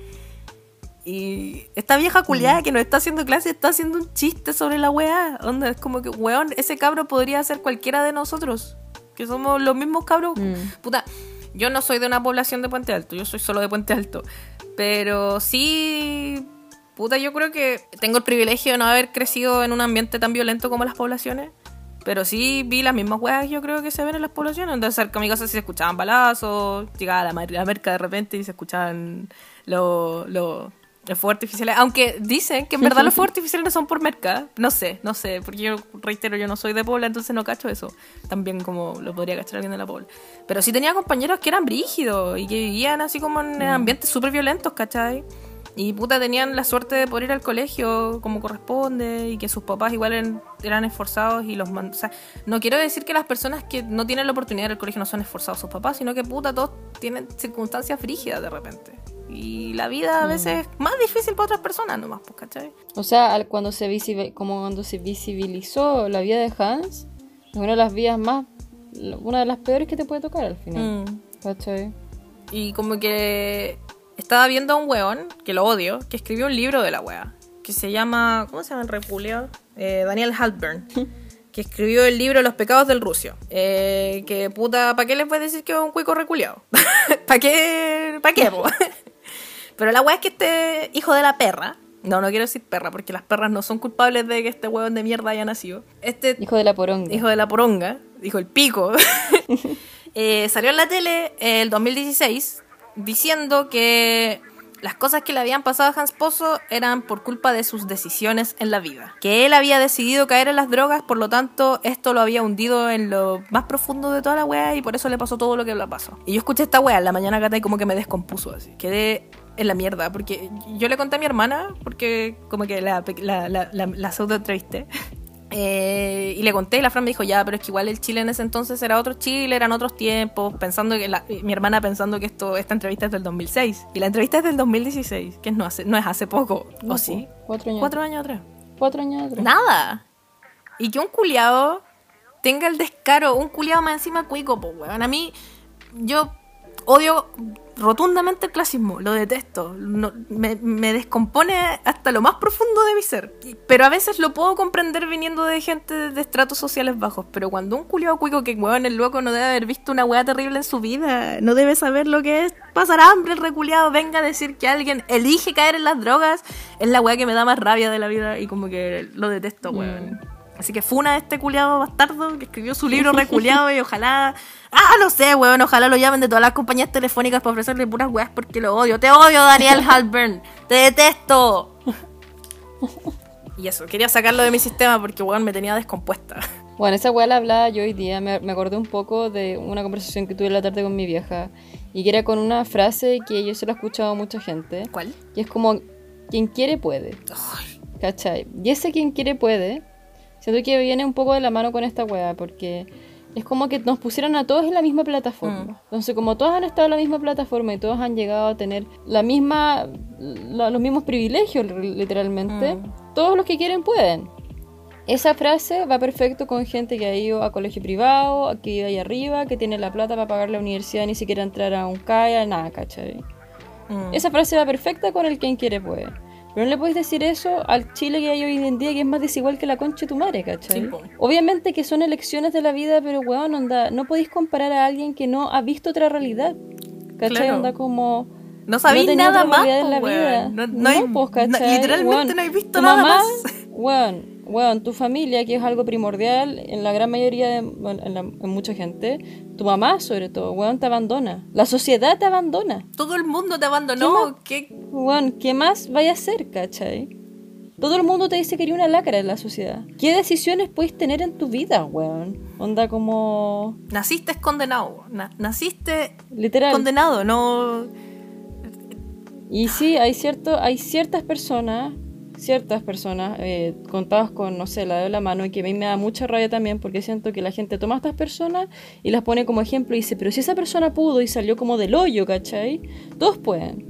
Y esta vieja Mm. culiada que nos está haciendo clase está haciendo un chiste sobre la weá. Onda, es como que, weón, ese cabro podría ser cualquiera de nosotros. Que somos los mismos cabros. Mm. Puta, yo no soy de una población de Puente Alto, yo soy solo de Puente Alto. Pero sí, puta, yo creo que tengo el privilegio de no haber crecido en un ambiente tan violento como las poblaciones. Pero sí vi las mismas weas yo creo que se ven en las poblaciones. Entonces cerca de mi casa sí se escuchaban balazos, llegaba la, la merca de repente y se escuchaban los los fuegos artificiales. Aunque dicen que en verdad los fuegos artificiales no son por merca. No sé, no sé, porque yo reitero, yo no soy de Pobla, entonces no cacho eso. También como lo podría cachar alguien de la Pobla. Pero sí tenía compañeros que eran brígidos y que vivían así como en ambientes súper violentos, ¿cachai? Y puta, tenían la suerte de poder ir al colegio como corresponde y que sus papás igual eran, eran esforzados y los man- O sea, no quiero decir que las personas que no tienen la oportunidad de ir al colegio no son esforzados sus papás, sino que puta, todos tienen circunstancias frígidas de repente. Y la vida a veces es más difícil para otras personas nomás, pues, ¿cachai? O sea, cuando se como cuando se visibilizó la vida de Hans, es una de las vidas más una de las peores que te puede tocar al final. Mm. ¿Cachai? Y como que estaba viendo a un weón, que lo odio, que escribió un libro de la wea. Que se llama. ¿Cómo se llama el repuleado? Eh, Daniel Halpern. que escribió el libro Los pecados del rucio. Eh, que puta, ¿para qué les voy a decir que es un cuico reculeado? ¿Para qué? ¿Para qué, po? Pero la wea es que este hijo de la perra. No, no quiero decir perra, porque las perras no son culpables de que este huevón de mierda haya nacido. Este Hijo de la poronga. hijo de la poronga, dijo el pico, eh, salió en la tele el 2016 diciendo que las cosas que le habían pasado a Hans Pozo eran por culpa de sus decisiones en la vida. Que él había decidido caer en las drogas, por lo tanto, esto lo había hundido en lo más profundo de toda la wea y por eso le pasó todo lo que le pasó. Y yo escuché esta wea en la mañana gata y como que me descompuso así. Quedé en la mierda, porque yo le conté a mi hermana, porque como que la, la, la, la, pseudo entrevisté. Eh, y le conté y la Fran me dijo, ya, pero es que igual el Chile en ese entonces era otro Chile, eran otros tiempos, pensando que la- mi hermana pensando que esto esta entrevista es del 2006 y la entrevista es del 2016, que no, hace, no es hace poco, No, ¿o sí? Cuatro años. Cuatro años atrás. Cuatro años atrás. Nada. Y que un culiado tenga el descaro, un culiado más encima cuico, pues, weón. A mí, yo odio rotundamente el clasismo, lo detesto. Me, descompone hasta lo más profundo de mi ser. Pero a veces lo puedo comprender viniendo de gente de estratos sociales bajos. Pero cuando un culiado cuico que, weón, el loco no debe haber visto una weá terrible en su vida, no debe saber lo que es pasar hambre, el reculiado, venga a decir que alguien elige caer en las drogas, es la weá que me da más rabia de la vida y como que lo detesto, weón. Así que funa a este culiado bastardo que escribió su libro reculeado y ojalá. Ah, no sé, weón. Ojalá lo llamen de todas las compañías telefónicas para ofrecerle puras weas porque lo odio. Te odio, Daniel Halbern. Te detesto. Y eso, quería sacarlo de mi sistema porque, weón, me tenía descompuesta. Bueno, esa weá la hablaba yo hoy día. Me, me acordé un poco de una conversación que tuve la tarde con mi vieja. Y que era con una frase que yo se la he escuchado a mucha gente. ¿Cuál? Y es como, quien quiere puede. ¿Cachai? Y ese quien quiere puede, siento que viene un poco de la mano con esta weá, porque es como que nos pusieron a todos en la misma plataforma. Mm. Entonces, como todos han estado en la misma plataforma y todos han llegado a tener la misma, la- los mismos privilegios, literalmente, Mm. todos los que quieren pueden. Esa frase va perfecto con gente que ha ido a colegio privado, que vive ahí arriba, que tiene la plata para pagar la universidad, ni siquiera entrar a un CAIA, nada, ¿cachai? Mm. Esa frase va perfecta con el quien quiere puede. Pero no le puedes decir eso al Chile que hay hoy en día, que es más desigual que la concha de tu madre, ¿cachai? Sí. Obviamente que son elecciones de la vida, pero weón, onda, no podéis comparar a alguien que no ha visto otra realidad. ¿Cachai? Claro. Onda como... No sabéis tenía nada más, en la weón. vida. No, no hay- pues, no- literalmente Weón, no he visto nada mamá, más. Weón, weón, tu familia, que es algo primordial en la gran mayoría de bueno, en, la- en mucha gente, tu mamá sobre todo, weón, te abandona. La sociedad te abandona. Todo el mundo te abandonó. ¿Qué? Weón, ¿qué más vaya a hacer, cachai? Todo el mundo te dice que eres una lacra en la sociedad. ¿Qué decisiones puedes tener en tu vida, weón? Onda como... Naciste condenado. Na- naciste Literal. condenado, no. Y sí, hay, cierto, hay ciertas personas, ciertas personas, eh, contadas con, no sé, la de la mano, y que a mí me da mucha rabia también porque siento que la gente toma a estas personas y las pone como ejemplo y dice, pero si esa persona pudo y salió como del hoyo, ¿cachai? Todos pueden.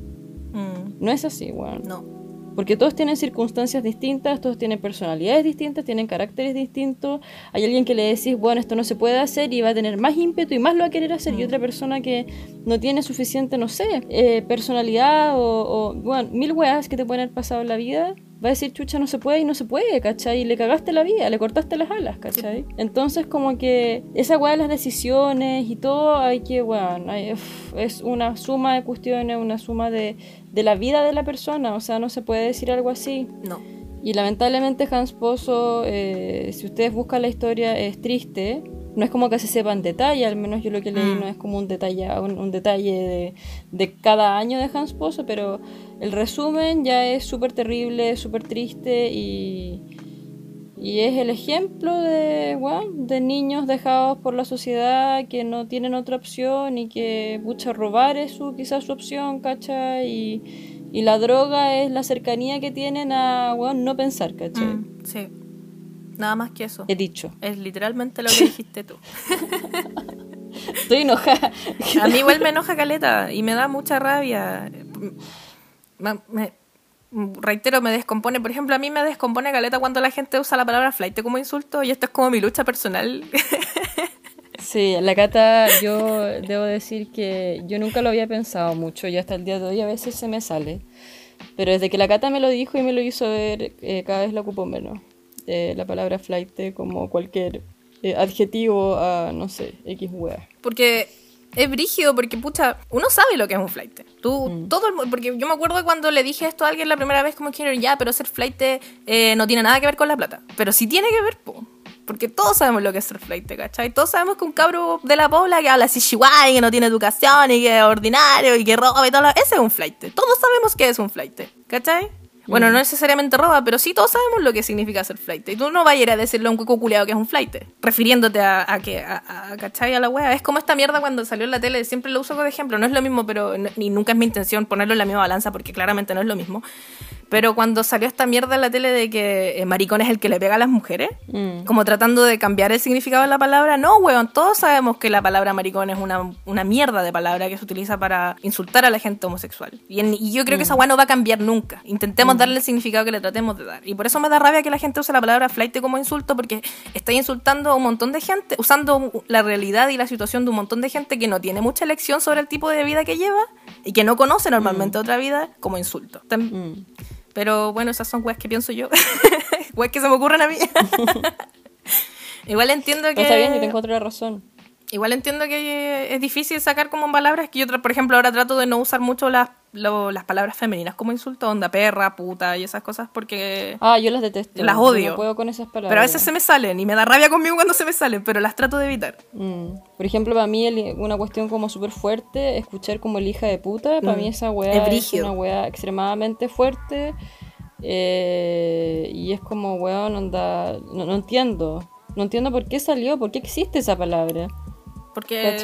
Mm, No es así, weón. no. Porque todos tienen circunstancias distintas, todos tienen personalidades distintas, tienen caracteres distintos. Hay alguien que le decís, bueno, esto no se puede hacer y va a tener más ímpetu y más lo va a querer hacer. Y otra persona que no tiene suficiente, no sé, eh, personalidad o, o, bueno, mil weas que te pueden haber pasado en la vida. Va a decir, chucha, no se puede y no se puede, ¿cachai? Y le cagaste la vida, le cortaste las alas, ¿cachai? Entonces, como que esa wea de las decisiones y todo, hay que, weón, uf, es una suma de cuestiones, una suma de, de la vida de la persona, o sea, no se puede decir algo así. No. Y lamentablemente Hans Pozo, eh, si ustedes buscan la historia, es triste. No es como que se sepa en detalle, al menos yo lo que leí Mm. no es como un detalle, un, un detalle de, de cada año de Hans Pozo, pero el resumen ya es súper terrible, súper triste y, y es el ejemplo de, bueno, de niños dejados por la sociedad que no tienen otra opción y que pucha robar es su, quizás su opción, ¿cachai? Y, y la droga es la cercanía que tienen a bueno, no pensar, ¿cachai? Mm, sí. Nada más que eso. He dicho. Es literalmente lo que dijiste tú. Estoy enojada. A mí igual me enoja Caleta y me da mucha rabia. Me- me- reitero, me descompone. Por ejemplo, a mí me descompone Caleta cuando la gente usa la palabra flight como insulto y esto es como mi lucha personal. Sí, la cata, yo debo decir que yo nunca lo había pensado mucho y hasta el día de hoy a veces se me sale. Pero desde que la cata me lo dijo y me lo hizo ver, eh, cada vez la ocupo menos. Eh, la palabra flight como cualquier eh, adjetivo a, no sé, X wea. Porque es brígido, porque pucha, uno sabe lo que es un flight. Tú, Mm. todo el porque yo me acuerdo cuando le dije esto a alguien la primera vez, como que ya, pero ser flight eh, no tiene nada que ver con la plata. Pero sí tiene que ver, po. Porque todos sabemos lo que es ser flight, ¿cachai? Todos sabemos que un cabro de la pobla que habla así chihuahua y que no tiene educación y que es ordinario y que roba y todo, lo- ese es un flight. Todos sabemos que es un flight, ¿cachai? Bueno, no necesariamente roba, pero sí todos sabemos lo que significa ser flight. Y tú no vas a ir a decirle a un cuico culiado que es un flight, refiriéndote a, a que, a, a- ¿cachai? A la wea. Es como esta mierda cuando salió en la tele, siempre lo uso como ejemplo. No es lo mismo, pero no- ni nunca es mi intención ponerlo en la misma balanza porque claramente no es lo mismo. Pero cuando salió esta mierda en la tele de que eh, maricón es el que le pega a las mujeres, Mm. como tratando de cambiar el significado de la palabra, no, weón, todos sabemos que la palabra maricón es una, una mierda de palabra que se utiliza para insultar a la gente homosexual. Y, en- y yo creo que esa weá no va a cambiar nunca. Intentemos darle el significado que le tratemos de dar. Y por eso me da rabia que la gente use la palabra flight como insulto, porque está insultando a un montón de gente, usando la realidad y la situación de un montón de gente que no tiene mucha elección sobre el tipo de vida que lleva y que no conoce normalmente otra vida como insulto. Mm. pero bueno, esas son weas que pienso yo. weas que se me ocurren a mí. Igual entiendo que. Está bien, yo te encuentro la razón. Igual entiendo que es difícil sacar como palabras que yo, por ejemplo, ahora trato de no usar mucho las, lo- las palabras femeninas como insulto, onda perra, puta y esas cosas porque... Ah, yo las detesto. Las odio. No puedo con esas palabras. Pero a veces se me salen y me da rabia conmigo cuando se me salen, pero las trato de evitar. Mm. Por ejemplo, para mí el- una cuestión como súper fuerte, escuchar como el hija de puta, para Mm. mí esa weá Es una weá extremadamente fuerte. eh, y es como, weón, onda, no, no entiendo. No entiendo por qué salió, por qué existe esa palabra. Porque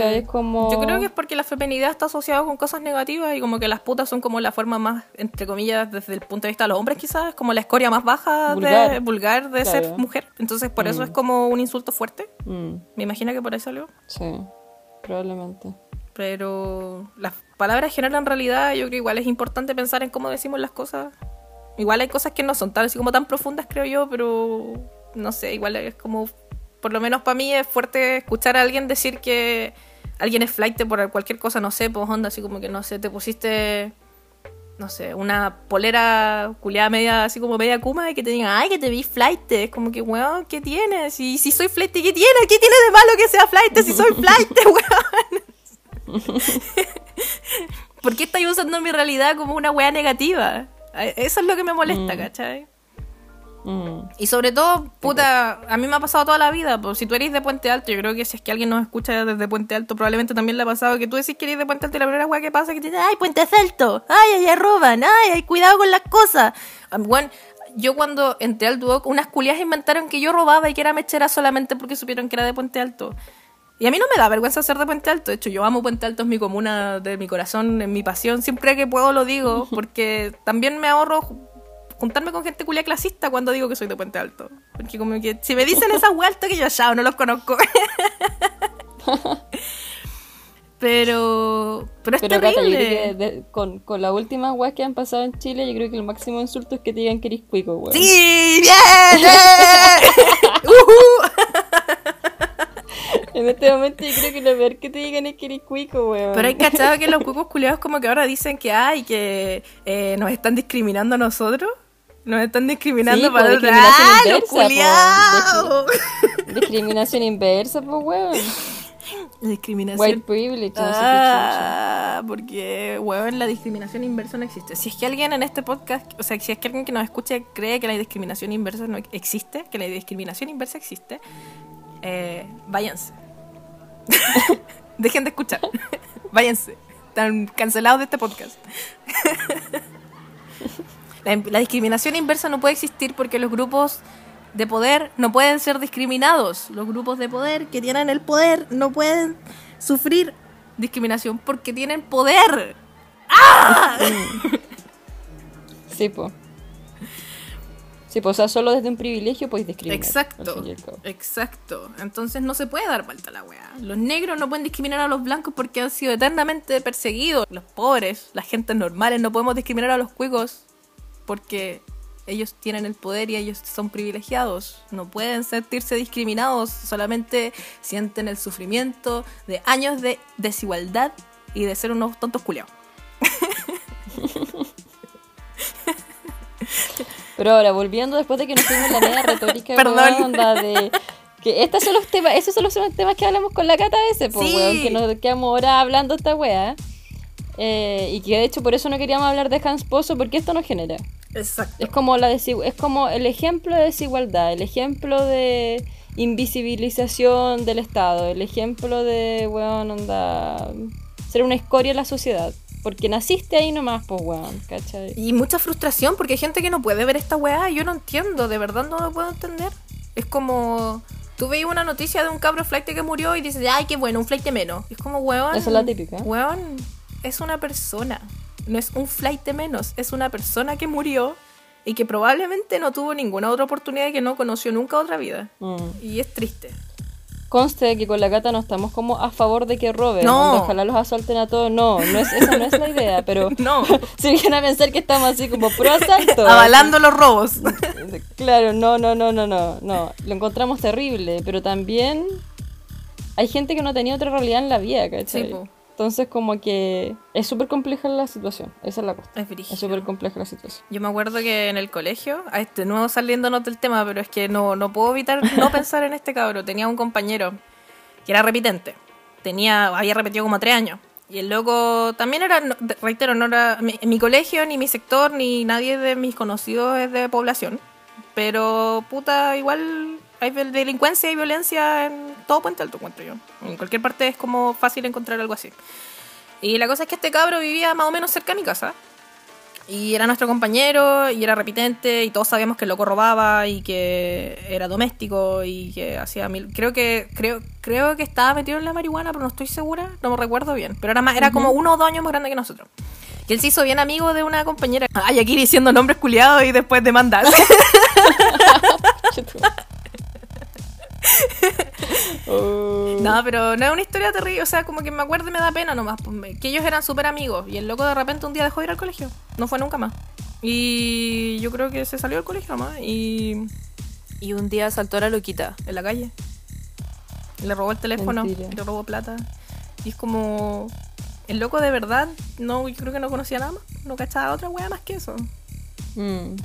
yo creo que es porque la feminidad está asociada con cosas negativas y como que las putas son como la forma más, entre comillas, desde el punto de vista de los hombres quizás, es como la escoria más baja de Vulgar. vulgar de ser mujer. Entonces por eso es como un insulto fuerte. Mm, Me imagino que por ahí salió. sí, probablemente. Pero las palabras generan realidad. Yo creo que igual es importante pensar en cómo decimos las cosas. Igual hay cosas que no son tan así como tan profundas, creo yo, pero no sé, igual es como, por lo menos para mí es fuerte escuchar a alguien decir que alguien es flight por cualquier cosa, no sé, pues onda, así como que no sé, te pusiste, no sé, una polera culiada media, así como media kuma y que te digan, ay, que te vi flight. Es como que, weón, ¿qué tienes? Y si soy flight, ¿qué tiene? ¿Qué tiene de malo que sea flight si soy flight, weón? ¿Por qué estáis usando mi realidad como una wea negativa? Eso es lo que me molesta, ¿cachai? Mm, Y sobre todo, puta, a mí me ha pasado toda la vida. Pues si tú eres de Puente Alto, yo creo que si es que alguien nos escucha desde Puente Alto, probablemente también le ha pasado que tú decís que eres de Puente Alto y la primera weá que pasa es que te dicen, ay, Puente Alto, ay, allá roban, ay, ay, cuidado con las cosas. Bueno, yo cuando entré al Duoc, unas culias inventaron que yo robaba y que era mechera solamente porque supieron que era de Puente Alto. Y a mí no me da vergüenza ser de Puente Alto. De hecho, yo amo Puente Alto, es mi comuna de mi corazón, es mi pasión. Siempre que puedo lo digo, porque también me ahorro juntarme con gente culia clasista cuando digo que soy de Puente Alto. Porque como que si me dicen esas vueltas que yo ya no los conozco. pero pero es Pero Cata, yo terrible. creo que de- con, con las últimas weas que han pasado en Chile, yo creo que el máximo insulto es que te digan que eres cuico, weón. ¡Sí! ¡Bien! ¡Ujú! En este momento yo creo que lo peor que te digan es que eres cuico, weón. Pero hay cachado que los cucos culiados como que ahora dicen que hay, que eh, nos están discriminando a nosotros. Nos están discriminando Sí, para po, discriminación ¡Ah, los inversa, po. Discriminación inversa, pues, weón. Discriminación. White privilege, Ah, porque, weón, la discriminación inversa no existe. Si es que alguien en este podcast, o sea, si es que alguien que nos escuche cree que la discriminación inversa no existe, que la discriminación inversa existe, eh, váyanse. Dejen de escuchar. váyanse. Están cancelados de este podcast. La, la discriminación inversa no puede existir porque los grupos de poder no pueden ser discriminados. Los grupos de poder que tienen el poder no pueden sufrir discriminación porque tienen poder. Sí, po. Sí, pues, o sea, solo desde un privilegio podéis discriminar. Exacto, exacto. Entonces no se puede dar vuelta a la weá. Los negros no pueden discriminar a los blancos porque han sido eternamente perseguidos. Los pobres, las gentes normales, no podemos discriminar a los cuicos porque ellos tienen el poder y ellos son privilegiados. No pueden sentirse discriminados, solamente sienten el sufrimiento de años de desigualdad y de ser unos tontos culiados. Pero ahora, volviendo después de que nos fuimos la media retórica, onda de que estos son los temas, esos son los temas que hablamos con la cata ese, pues, Sí. weón, que nos quedamos ahora hablando esta wea. Eh, y que de hecho por eso no queríamos hablar de Hans Pozo, porque esto nos genera. Exacto. Es como la es como el ejemplo de desigualdad, el ejemplo de invisibilización del Estado, el ejemplo de, weón, onda, ser una escoria en la sociedad. Porque naciste ahí nomás, pues, weón, ¿cachai? Y mucha frustración porque hay gente que no puede ver esta weá. y Yo no entiendo, de verdad no lo puedo entender. Es como. Tú veis una noticia de un cabro flight que murió y dices, ay, qué bueno, un flight menos. Es como, weón. Esa es la típica. Weón, es una persona. No es un flight menos, es una persona que murió y que probablemente no tuvo ninguna otra oportunidad y que no conoció nunca otra vida. Mm. Y es triste. Conste que con la gata no estamos como a favor de que roben. No. Ojalá los asalten a todos. No, no es, esa no es la idea, pero No. si vienen a pensar que estamos así como pro asalto. Avalando los robos. Claro, no, no, no, no, no, no. Lo encontramos terrible, pero también hay gente que no tenía otra realidad en la vida, ¿cachai? Sí, po. Entonces como que es súper compleja la situación, esa es la cosa. Es súper compleja la situación. Yo me acuerdo que en el colegio, a este nuevo saliéndonos del tema, pero es que no, no puedo evitar no pensar en este cabro. Tenía un compañero que era repitente. Tenía, había repetido como tres años. Y el loco también era, reitero, no era mi, mi colegio, ni mi sector, ni nadie de mis conocidos es de población. Pero puta, igual hay delincuencia y violencia en todo Puente Alto, encuentro yo. En cualquier parte es como fácil encontrar algo así. Y la cosa es que este cabro vivía más o menos cerca de mi casa. Y era nuestro compañero, y era repitente, y todos sabíamos que el loco robaba, y que era doméstico, y que hacía mil... Creo que creo creo que estaba metido en la marihuana, pero no estoy segura, no me recuerdo bien. Pero era, más, era como uno o dos años más grande que nosotros. Y él se hizo bien amigo de una compañera. Ay, aquí diciendo nombres culiados y después demandar. Oh. No, pero no es una historia terrible, o sea, como que me acuerdo y me da pena nomás, pues, que ellos eran súper amigos y el loco de repente un día dejó de ir al colegio, no fue nunca más. Y yo creo que se salió del colegio nomás y, y un día saltó a la loquita en la calle. Le robó el teléfono, Mentira. le robó plata. Y es como... El loco de verdad, no, yo creo que no conocía nada más, no cachaba otra wea más que eso. Mm.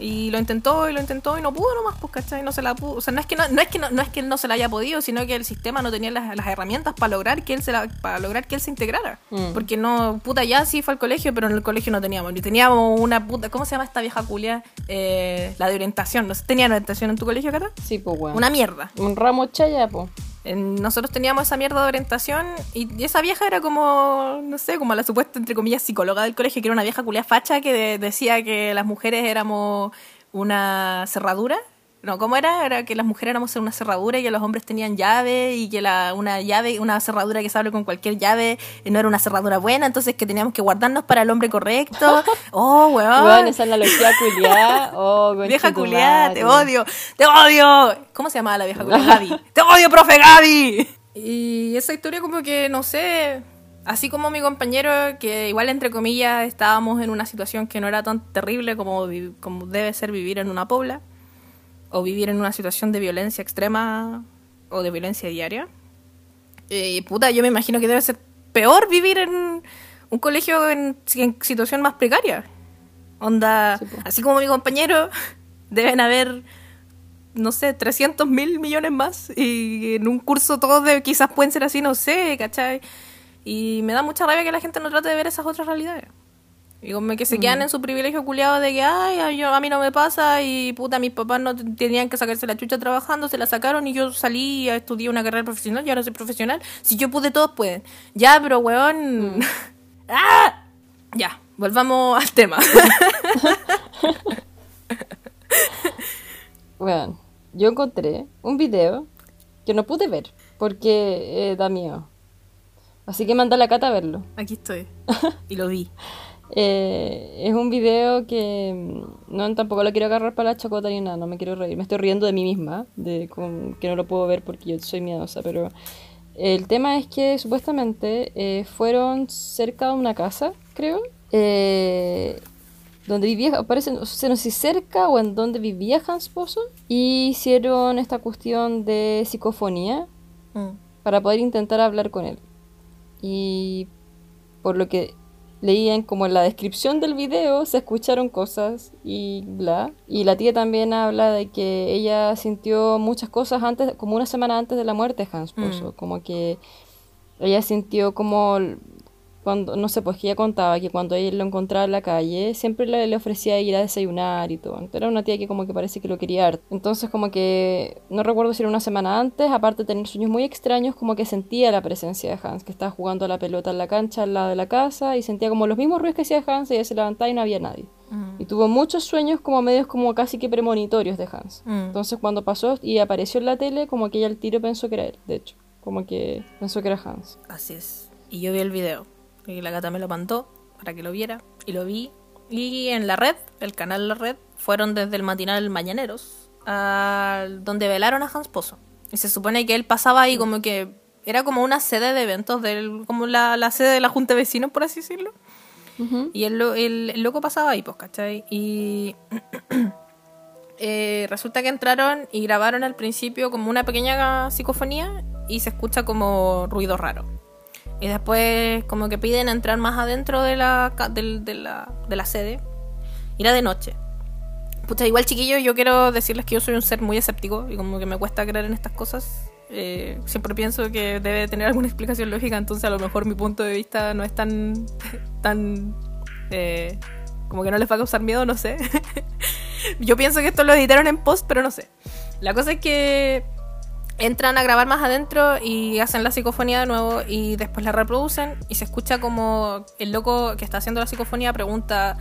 Y lo intentó y lo intentó y no pudo nomás, pues, ¿cachai? No se la pudo. O sea, no es que no, no es que no, no es que él no se la haya podido, sino que el sistema no tenía las, las herramientas para lograr que él se la, para lograr que él se integrara. Mm. Porque no, puta, ya sí fue al colegio, pero en el colegio no teníamos. Ni teníamos una puta, ¿cómo se llama esta vieja culia? Eh, la de orientación. ¿No sé, ¿Tenía orientación en tu colegio, Cata? Sí, pues weón. Una mierda. Un ramo chaya, pues. Nosotros teníamos esa mierda de orientación y esa vieja era como, no sé, como la supuesta, entre comillas, psicóloga del colegio, que era una vieja culia facha que de- decía que las mujeres éramos una cerradura. No, ¿cómo era? Era que las mujeres éramos una cerradura y que los hombres tenían llave y que la, una llave, una cerradura que se abre con cualquier llave eh, no era una cerradura buena, entonces que teníamos que guardarnos para el hombre correcto. Oh, weón. Weón, esa analogía culiada. Oh, Vieja culiada, te odio, te odio. ¿Cómo se llamaba la vieja culiada? Gaby. Te odio, profe Gaby. Y esa historia como que, no sé, así como mi compañero, que igual entre comillas estábamos en una situación que no era tan terrible como, como debe ser vivir en una pobla, o vivir en una situación de violencia extrema o de violencia diaria. Y puta, yo me imagino que debe ser peor vivir en un colegio en, en situación más precaria. Onda, Sí, así como mi compañero, deben haber, no sé, 300 mil millones más. Y en un curso todos de, quizás pueden ser así, no sé, ¿cachai? Y me da mucha rabia que la gente no trate de ver esas otras realidades. Y como que se quedan en su privilegio culiado de que, ay, a, yo, a mí no me pasa y puta, mis papás no tenían que sacarse la chucha trabajando, se la sacaron y yo salí y estudié una carrera profesional y ahora soy profesional. Si yo pude, todos pueden. Ya, pero weón. ¡Ah! Ya, volvamos al tema. Weón, yo encontré un video que no pude ver porque eh, da miedo. Así que manda a la cata a verlo. Aquí estoy. Y lo vi. Eh, es un video que mm, no tampoco lo quiero agarrar para la chacota ni nada, no me quiero reír. Me estoy riendo de mí misma, de con- que no lo puedo ver porque yo soy miedosa, pero el tema es que supuestamente eh, fueron cerca de una casa, creo. Eh, donde vivía, parece, no sé si cerca o en donde vivía Hans Pozo, y hicieron esta cuestión de psicofonía Mm. para poder intentar hablar con él. Y por lo que leían como en la descripción del video, se escucharon cosas y bla. Y la tía también habla de que ella sintió muchas cosas antes, como una semana antes de la muerte de Hans Pozo, Mm. como que ella sintió como cuando, no sé, pues que ella contaba que cuando ella lo encontraba en la calle, siempre le, le ofrecía ir a desayunar y todo. Era una tía que como que parece que lo quería harto. Entonces como que, no recuerdo si era una semana antes, aparte de tener sueños muy extraños, como que sentía la presencia de Hans, que estaba jugando a la pelota en la cancha al lado de la casa y sentía como los mismos ruidos que hacía Hans y ella se levantaba y no había nadie. Mm. Y tuvo muchos sueños como medios como casi que premonitorios de Hans. Mm. Entonces cuando pasó y apareció en la tele, como que ella al tiro pensó que era él, de hecho. Como que pensó que era Hans. Así es. Y yo vi el video. Y la gata me lo mandó para que lo viera. Y lo vi. Y en la red, el canal la red, fueron desde el matinal Mañaneros al donde velaron a Hans Pozo. Y se supone que él pasaba ahí como que era como una sede de eventos, del, como la, la sede de la Junta de Vecinos, por así decirlo. Y el, el- el loco pasaba ahí, pues, ¿cachai? Y eh, resulta que entraron y grabaron al principio como una pequeña psicofonía y se escucha como ruido raro. Y después como que piden entrar más adentro de la, del- de la, de la sede. Era de noche. Pucha, igual chiquillo, yo quiero decirles que yo soy un ser muy escéptico y como que me cuesta creer en estas cosas. Eh, siempre pienso que debe tener alguna explicación lógica, entonces a lo mejor mi punto de vista no es tan... tan eh, como que no les va a causar miedo, no sé. yo pienso que esto lo editaron en post, pero no sé. La cosa es que entran a grabar más adentro y hacen la psicofonía de nuevo y después la reproducen y se escucha como el loco que está haciendo la psicofonía pregunta,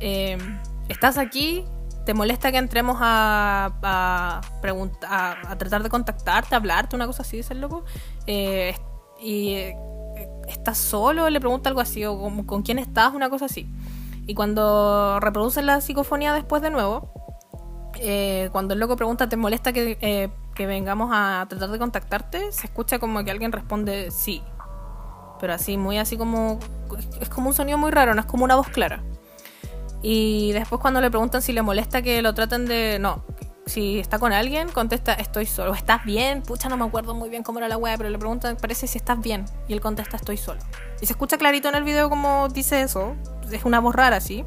eh, ¿estás aquí? ¿Te molesta que entremos a, a, a, tratar de contactarte, hablarte, una cosa así, dice el loco? Eh, y eh, ¿estás solo? Le pregunta algo así, o ¿con quién estás? Una cosa así. Y cuando reproducen la psicofonía después de nuevo, cuando el loco pregunta, ¿te molesta que, que vengamos a tratar de contactarte? Se escucha como que alguien responde sí. Pero así, muy así como... Es como un sonido muy raro, no es como una voz clara. Y después cuando le preguntan si le molesta que lo traten de... No, si está con alguien, contesta, estoy solo. ¿Estás bien? Pucha, no me acuerdo muy bien cómo era la wea, pero le preguntan, parece si estás bien. Y él contesta, estoy solo. Y se escucha clarito en el video como dice eso. Es una voz rara, sí.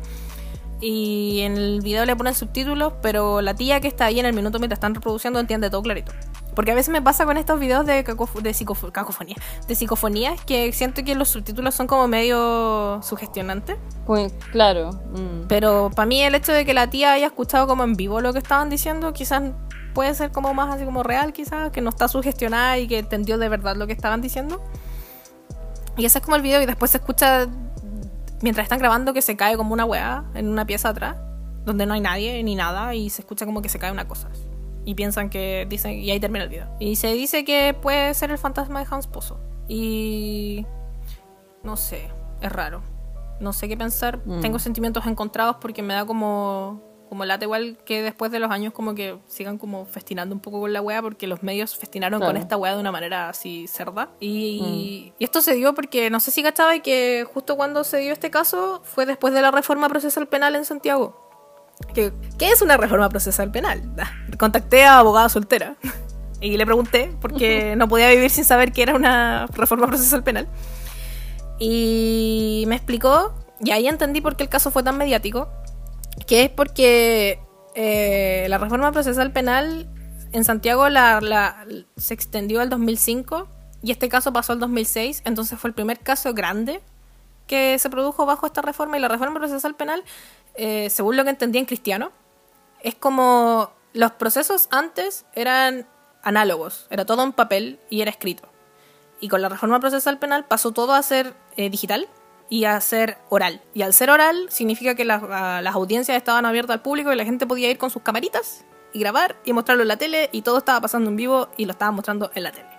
Y en el video le ponen subtítulos, pero la tía que está ahí en el minuto mientras están reproduciendo entiende todo clarito. Porque a veces me pasa con estos videos de, cacof- de psicof- cacofonía, de psicofonías, que siento que los subtítulos son como medio sugestionantes. Pues, claro. mm. Pero para mí el hecho de que la tía haya escuchado como en vivo lo que estaban diciendo, quizás puede ser como más así como real, quizás, que no está sugestionada y que entendió de verdad lo que estaban diciendo. Y ese es como el video y después se escucha mientras están grabando que se cae como una weá en una pieza atrás, donde no hay nadie ni nada y se escucha como que se cae una cosa. Y piensan que dicen y ahí termina el video. Y se dice que puede ser el fantasma de Hans Pozo. Y no sé, es raro. No sé qué pensar. Mm. Tengo sentimientos encontrados porque me da como como lata igual que después de los años como que sigan como festinando un poco con la wea porque los medios festinaron con Claro. esta wea de una manera así cerda. Y, y esto se dio porque no sé si cachaba que justo cuando se dio este caso fue después de la reforma procesal penal en Santiago. ¿Qué, qué es una reforma procesal penal? Contacté a abogada soltera y le pregunté porque no podía vivir sin saber qué era una reforma procesal penal. Y me explicó, y ahí entendí por qué el caso fue tan mediático, que es porque eh, la reforma procesal penal en Santiago la, la- se extendió al 2005 y este caso pasó al 2006, entonces fue el primer caso grande que se produjo bajo esta reforma y la reforma procesal penal, eh, según lo que entendí en cristiano, es como los procesos antes eran análogos, era todo en papel y era escrito. Y con la reforma procesal penal pasó todo a ser eh, digital y a ser oral. Y al ser oral significa que las- a- las audiencias estaban abiertas al público y la gente podía ir con sus camaritas y grabar y mostrarlo en la tele y todo estaba pasando en vivo y lo estaban mostrando en la tele.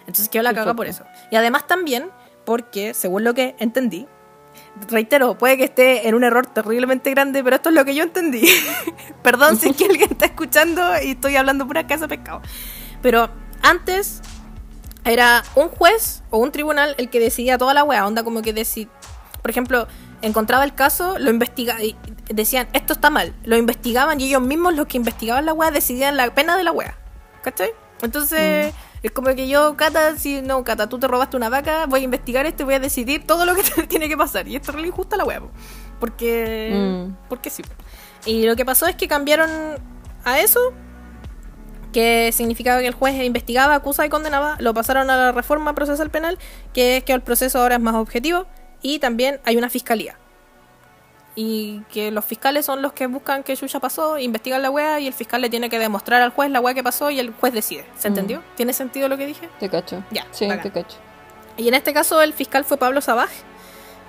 Entonces quedó la caga por eso. Y además también porque, según lo que entendí, reitero, puede que esté en un error terriblemente grande, pero esto es lo que yo entendí. Perdón si es que alguien está escuchando y estoy hablando pura casa pescado. Pero antes era un juez o un tribunal el que decidía toda la wea, onda como que decir, por ejemplo, encontraba el caso, lo investigaban, decían, esto está mal, lo investigaban y ellos mismos, los que investigaban la wea, decidían la pena de la wea. ¿Cachai? Entonces, es como que yo, Cata, si no, Cata, tú te robaste una vaca, voy a investigar esto y voy a decidir todo lo que te tiene que pasar. Y esto es injusta la po. porque, Mm. porque sí. Y lo que pasó es que cambiaron a eso, que significaba que el juez investigaba, acusaba y condenaba, lo pasaron a la reforma procesal penal, que es que el proceso ahora es más objetivo, y también hay una fiscalía. Y que los fiscales son los que buscan que Yuya pasó, investigan la wea y el fiscal le tiene que demostrar al juez la wea que pasó y el juez decide. ¿Se entendió? ¿Tiene sentido lo que dije? Te cacho. Ya, Sí, bacán. te cacho. Y en este caso el fiscal fue Pablo Sabaj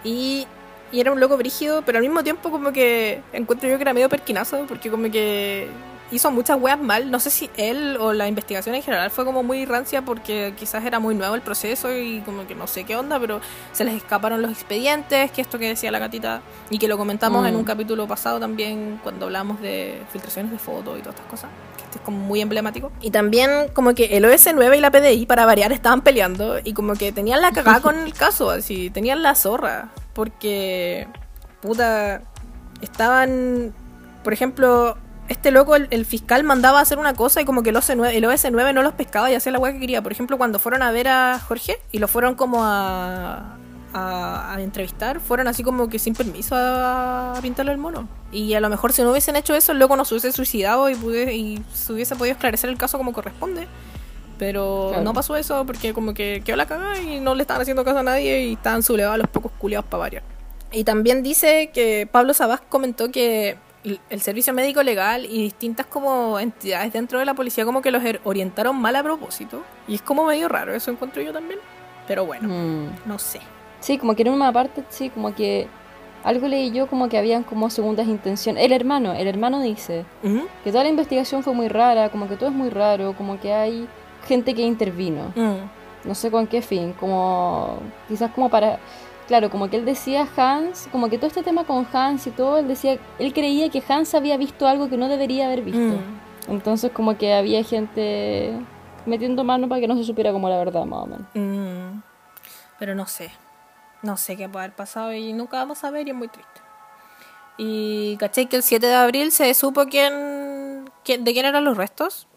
y, y era un loco brígido, pero al mismo tiempo como que encuentro yo que era medio perquinazo porque como que hizo muchas weas mal. No sé si él o la investigación en general fue como muy rancia porque quizás era muy nuevo el proceso y como que no sé qué onda, pero se les escaparon los expedientes, que esto que decía la gatita y que lo comentamos Mm. en un capítulo pasado también cuando hablamos de filtraciones de fotos y todas estas cosas. Que este es como muy emblemático. Y también como que el OS9 y la PDI para variar estaban peleando y como que tenían la cagada con el caso, así, tenían la zorra. Porque, puta, estaban, por ejemplo, este loco, el, el fiscal mandaba a hacer una cosa y como que el OS9, el OS9 no los pescaba y hacía la weá que quería. Por ejemplo, cuando fueron a ver a Jorge y lo fueron como a, a, a entrevistar, fueron así como que sin permiso a, a pintarle el mono. Y a lo mejor si no hubiesen hecho eso, el loco no se hubiese suicidado y, pude- y se hubiese podido esclarecer el caso como corresponde. Pero Claro. no pasó eso porque como que quedó la cagada y no le estaban haciendo caso a nadie y estaban sublevados los pocos culiados para variar. Y también dice que Pablo Sabás comentó que el servicio médico legal y distintas como entidades dentro de la policía como que los er- orientaron mal a propósito. Y es como medio raro, eso encuentro yo también. Pero bueno, Mm. no sé. Sí, como que en una parte, sí, como que algo leí yo como que habían como segundas intenciones. El hermano, el hermano dice que toda la investigación fue muy rara, como que todo es muy raro, como que hay gente que intervino. Mm. No sé con qué fin, como quizás como para... Claro, como que él decía Hans, como que todo este tema con Hans y todo, él decía, él creía que Hans había visto algo que no debería haber visto. Mm. Entonces como que había gente metiendo mano para que no se supiera como la verdad, más o menos. Mm. Pero no sé. No sé qué puede haber pasado y nunca vamos a ver y es muy triste. Y caché que el 7 de abril se supo quién, quién- de quién eran los restos.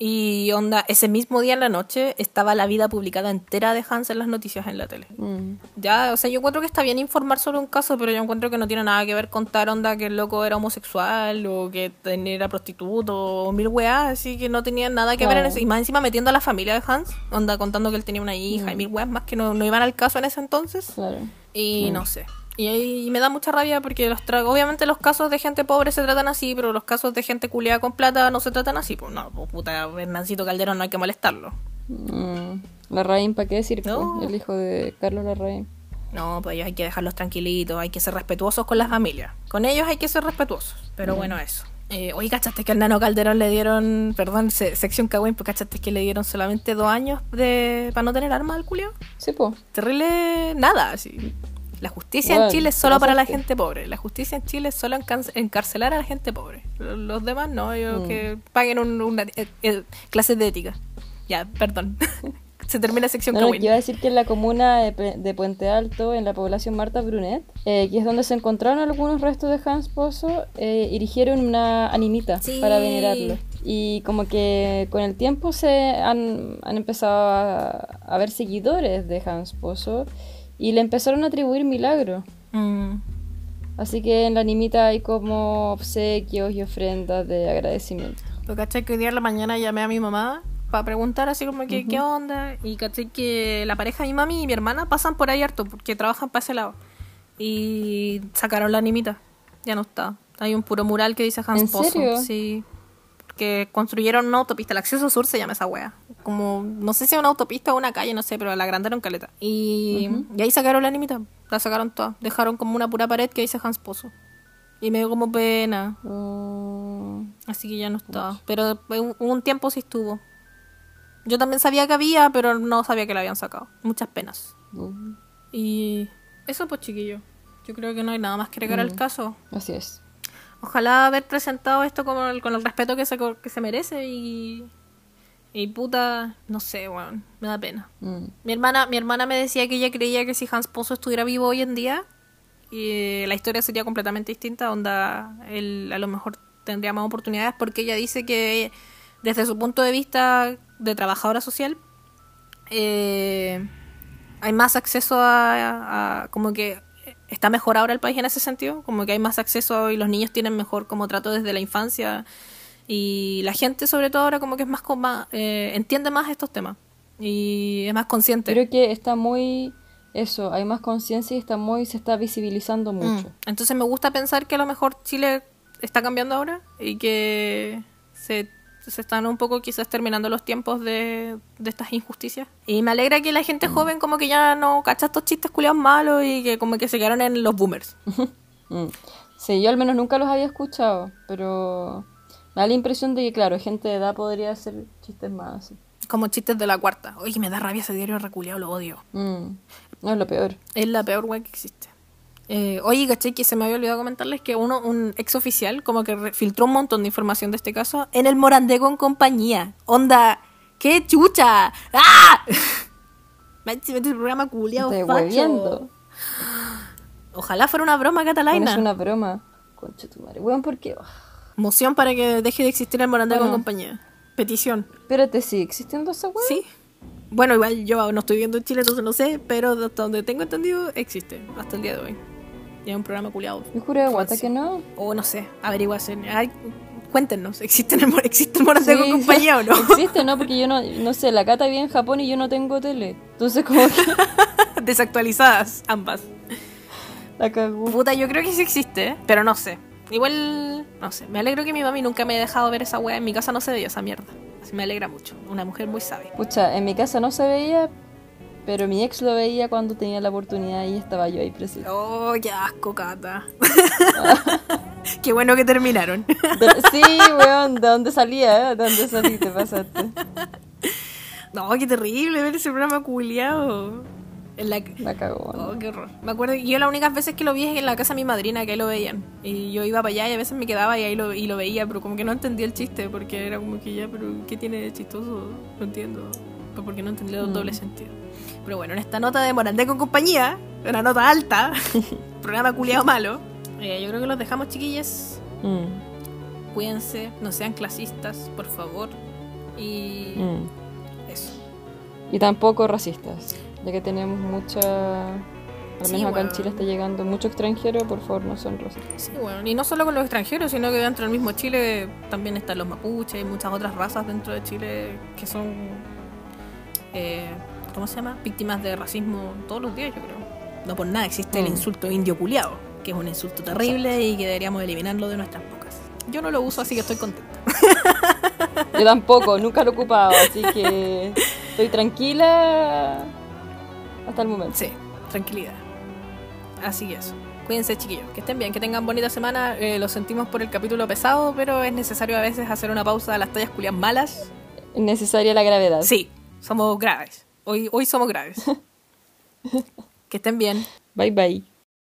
Y onda, ese mismo día en la noche estaba la vida publicada entera de Hans en las noticias en la tele. Mm. Ya, o sea, yo encuentro que está bien informar sobre un caso, pero yo encuentro que no tiene nada que ver contar onda que el loco era homosexual o que era prostituto o mil weas, así que no tenía nada que ver en eso. Y más encima metiendo a la familia de Hans, onda contando que él tenía una hija y mil weas más que no, no iban al caso en ese entonces. Claro. Y no sé. Y, y me da mucha rabia porque los tra- obviamente los casos de gente pobre se tratan así, pero los casos de gente culiada con plata no se tratan así. Pues no, pues puta, Hernancito Calderón no hay que molestarlo. Mm. Larraín, ¿para qué decir? No. El hijo de Carlos Larraín. No, pues hay que dejarlos tranquilitos, hay que ser respetuosos con la familia. Con ellos hay que ser respetuosos. Pero bueno, eso. Eh, oye, ¿cachaste que al Nano Calderón le dieron, perdón, se- sección Cagüín, pues cachaste que le dieron solamente dos años de para no tener arma al culio? Sí, pues. Terrible nada, así. La justicia en Chile es solo para la gente pobre. La justicia en Chile es solo encarcelar a la gente pobre. Los demás no, yo Mm. que paguen un- una eh, eh, clases de ética. Ya, perdón. Se termina sección No, no, Cagüín. que iba a decir que en la comuna de, Puente Alto, en la población Marta Brunet, eh, que es donde se encontraron algunos restos de Hans Pozo, eh, erigieron una animita Sí. para venerarlo. Y como que con el tiempo se han, han empezado a, a ver seguidores de Hans Pozo y le empezaron a atribuir milagros. Mm. Así que en la animita hay como obsequios y ofrendas de agradecimiento. Lo caché que hoy día en la mañana llamé a mi mamá para preguntar así como que qué onda. Y caché que la pareja de mi mami y mi hermana pasan por ahí harto porque trabajan para ese lado. Y sacaron la animita. Ya no está. Hay un puro mural que dice Hans ¿En Pozo. serio? Sí. Que construyeron una autopista. El acceso sur se llama esa wea. Como, no sé si es una autopista o una calle, no sé, pero la agrandaron caleta. Y, y ahí sacaron la animita. La sacaron toda. Dejaron como una pura pared que dice Hans Pozo. Y me dio como pena. Oh, Así que ya no está. Pero un, un tiempo sí estuvo. Yo también sabía que había, pero no sabía que la habían sacado. Muchas penas. Y eso pues chiquillo. Yo creo que no hay nada más que agregar al caso. Así es. Ojalá haber presentado esto con el, con el respeto que se, que se merece y... Y puta, no sé, weón, me da pena. Mm. Mi hermana, mi hermana me decía que ella creía que si Hans Pozo estuviera vivo hoy en día, y la historia sería completamente distinta, onda, él a lo mejor tendría más oportunidades porque ella dice que desde su punto de vista de trabajadora social eh, hay más acceso a, a, como que está mejor ahora el país en ese sentido, como que hay más acceso y los niños tienen mejor como trato desde la infancia y la gente sobre todo ahora como que es más, como, eh, entiende más estos temas y es más consciente. Creo que está muy eso, hay más conciencia y está muy se está visibilizando Mm. mucho. Entonces me gusta pensar que a lo mejor Chile está cambiando ahora y que se, se están un poco quizás terminando los tiempos de, de estas injusticias. Y me alegra que la gente joven como que ya no cacha estos chistes culiados malos y que como que se quedaron en los boomers. Mm. Sí, yo al menos nunca los había escuchado, pero me da la impresión de que, claro, gente de edad podría hacer chistes más así. Como chistes de la cuarta. Oye, me da rabia ese diario reculeado, lo odio. Mm. No es lo peor. Es la peor web que existe. Eh, oye, caché que se me había olvidado comentarles que uno, un ex oficial, como que filtró un montón de información de este caso en el Morandé con compañía. Onda, ¡qué chucha! ¡Ah! Este programa culiao Te facho. Ojalá fuera una broma catalana. Es una broma. Concha tu madre. Weón, ¿por qué? Moción para que deje de existir el Morandé con Bueno. compañía. Petición. Espérate, ¿sigue existiendo esa weón? ¿Sí? Bueno, igual yo no estoy viviendo en Chile, entonces no sé, pero hasta donde tengo entendido, existe hasta el día de hoy. Un programa culiado. Yo juro de guata que no. O no sé, averiguación. Ay, cuéntenos, ¿existe el, mor- ¿existe el Morandé con Sí, compañía o no? Existe, ¿no? Porque yo no, no sé, la cata vive en Japón y yo no tengo tele. Entonces como que Desactualizadas, ambas. la cagó. Puta, yo creo que sí existe, pero no sé. Igual, no sé. Me alegro que mi mami nunca me haya dejado ver esa wea. En mi casa no se veía esa mierda. Así me alegra mucho. Una mujer muy sabia. Pucha, en mi casa no se veía, pero mi ex lo veía cuando tenía la oportunidad y estaba yo ahí presente. Oh, qué asco, Cata. qué bueno que terminaron. Sí, weón, ¿de dónde salía? eh? ¿De dónde salí? Te pasaste. no, qué terrible ver ese programa culiado. La... La cagó. ¿no? Oh, qué horror. Me acuerdo que yo las únicas veces que lo vi es en la casa de mi madrina, que ahí lo veían. Y yo iba para allá y a veces me quedaba y ahí lo, y lo veía, pero como que no entendía el chiste, porque era como que ya, pero ¿qué tiene de chistoso? No entiendo. Porque no entendía el Mm. doble sentido. Pero bueno, en esta nota de Morandé con compañía, una nota alta, programa culiado malo, eh, yo creo que los dejamos chiquillas. Mm, Cuídense, no sean clasistas, por favor. Y mm. eso. Y tampoco racistas, ya que tenemos mucha... Al Sí, menos acá en. Chile está llegando mucho extranjero, por favor no son racistas. Sí, bueno, y no solo con los extranjeros, sino que dentro del mismo Chile también están los mapuches y muchas otras razas dentro de Chile que son, eh, ¿cómo se llama? Víctimas de racismo todos los días, yo creo. No por nada existe el Mm. insulto indio culiao, que es un insulto terrible y que deberíamos eliminarlo de nuestras bocas. Yo no lo uso, así que estoy contenta. Yo tampoco, nunca lo he ocupado, así que estoy tranquila hasta el momento. Sí, tranquilidad. Así que eso. Cuídense, chiquillos. Que estén bien, que tengan bonita semana. Eh, lo sentimos por el capítulo pesado, pero es necesario a veces hacer una pausa a las tallas culias malas Es necesaria la gravedad. Sí, somos graves. Hoy, hoy somos graves. que estén bien. Bye bye.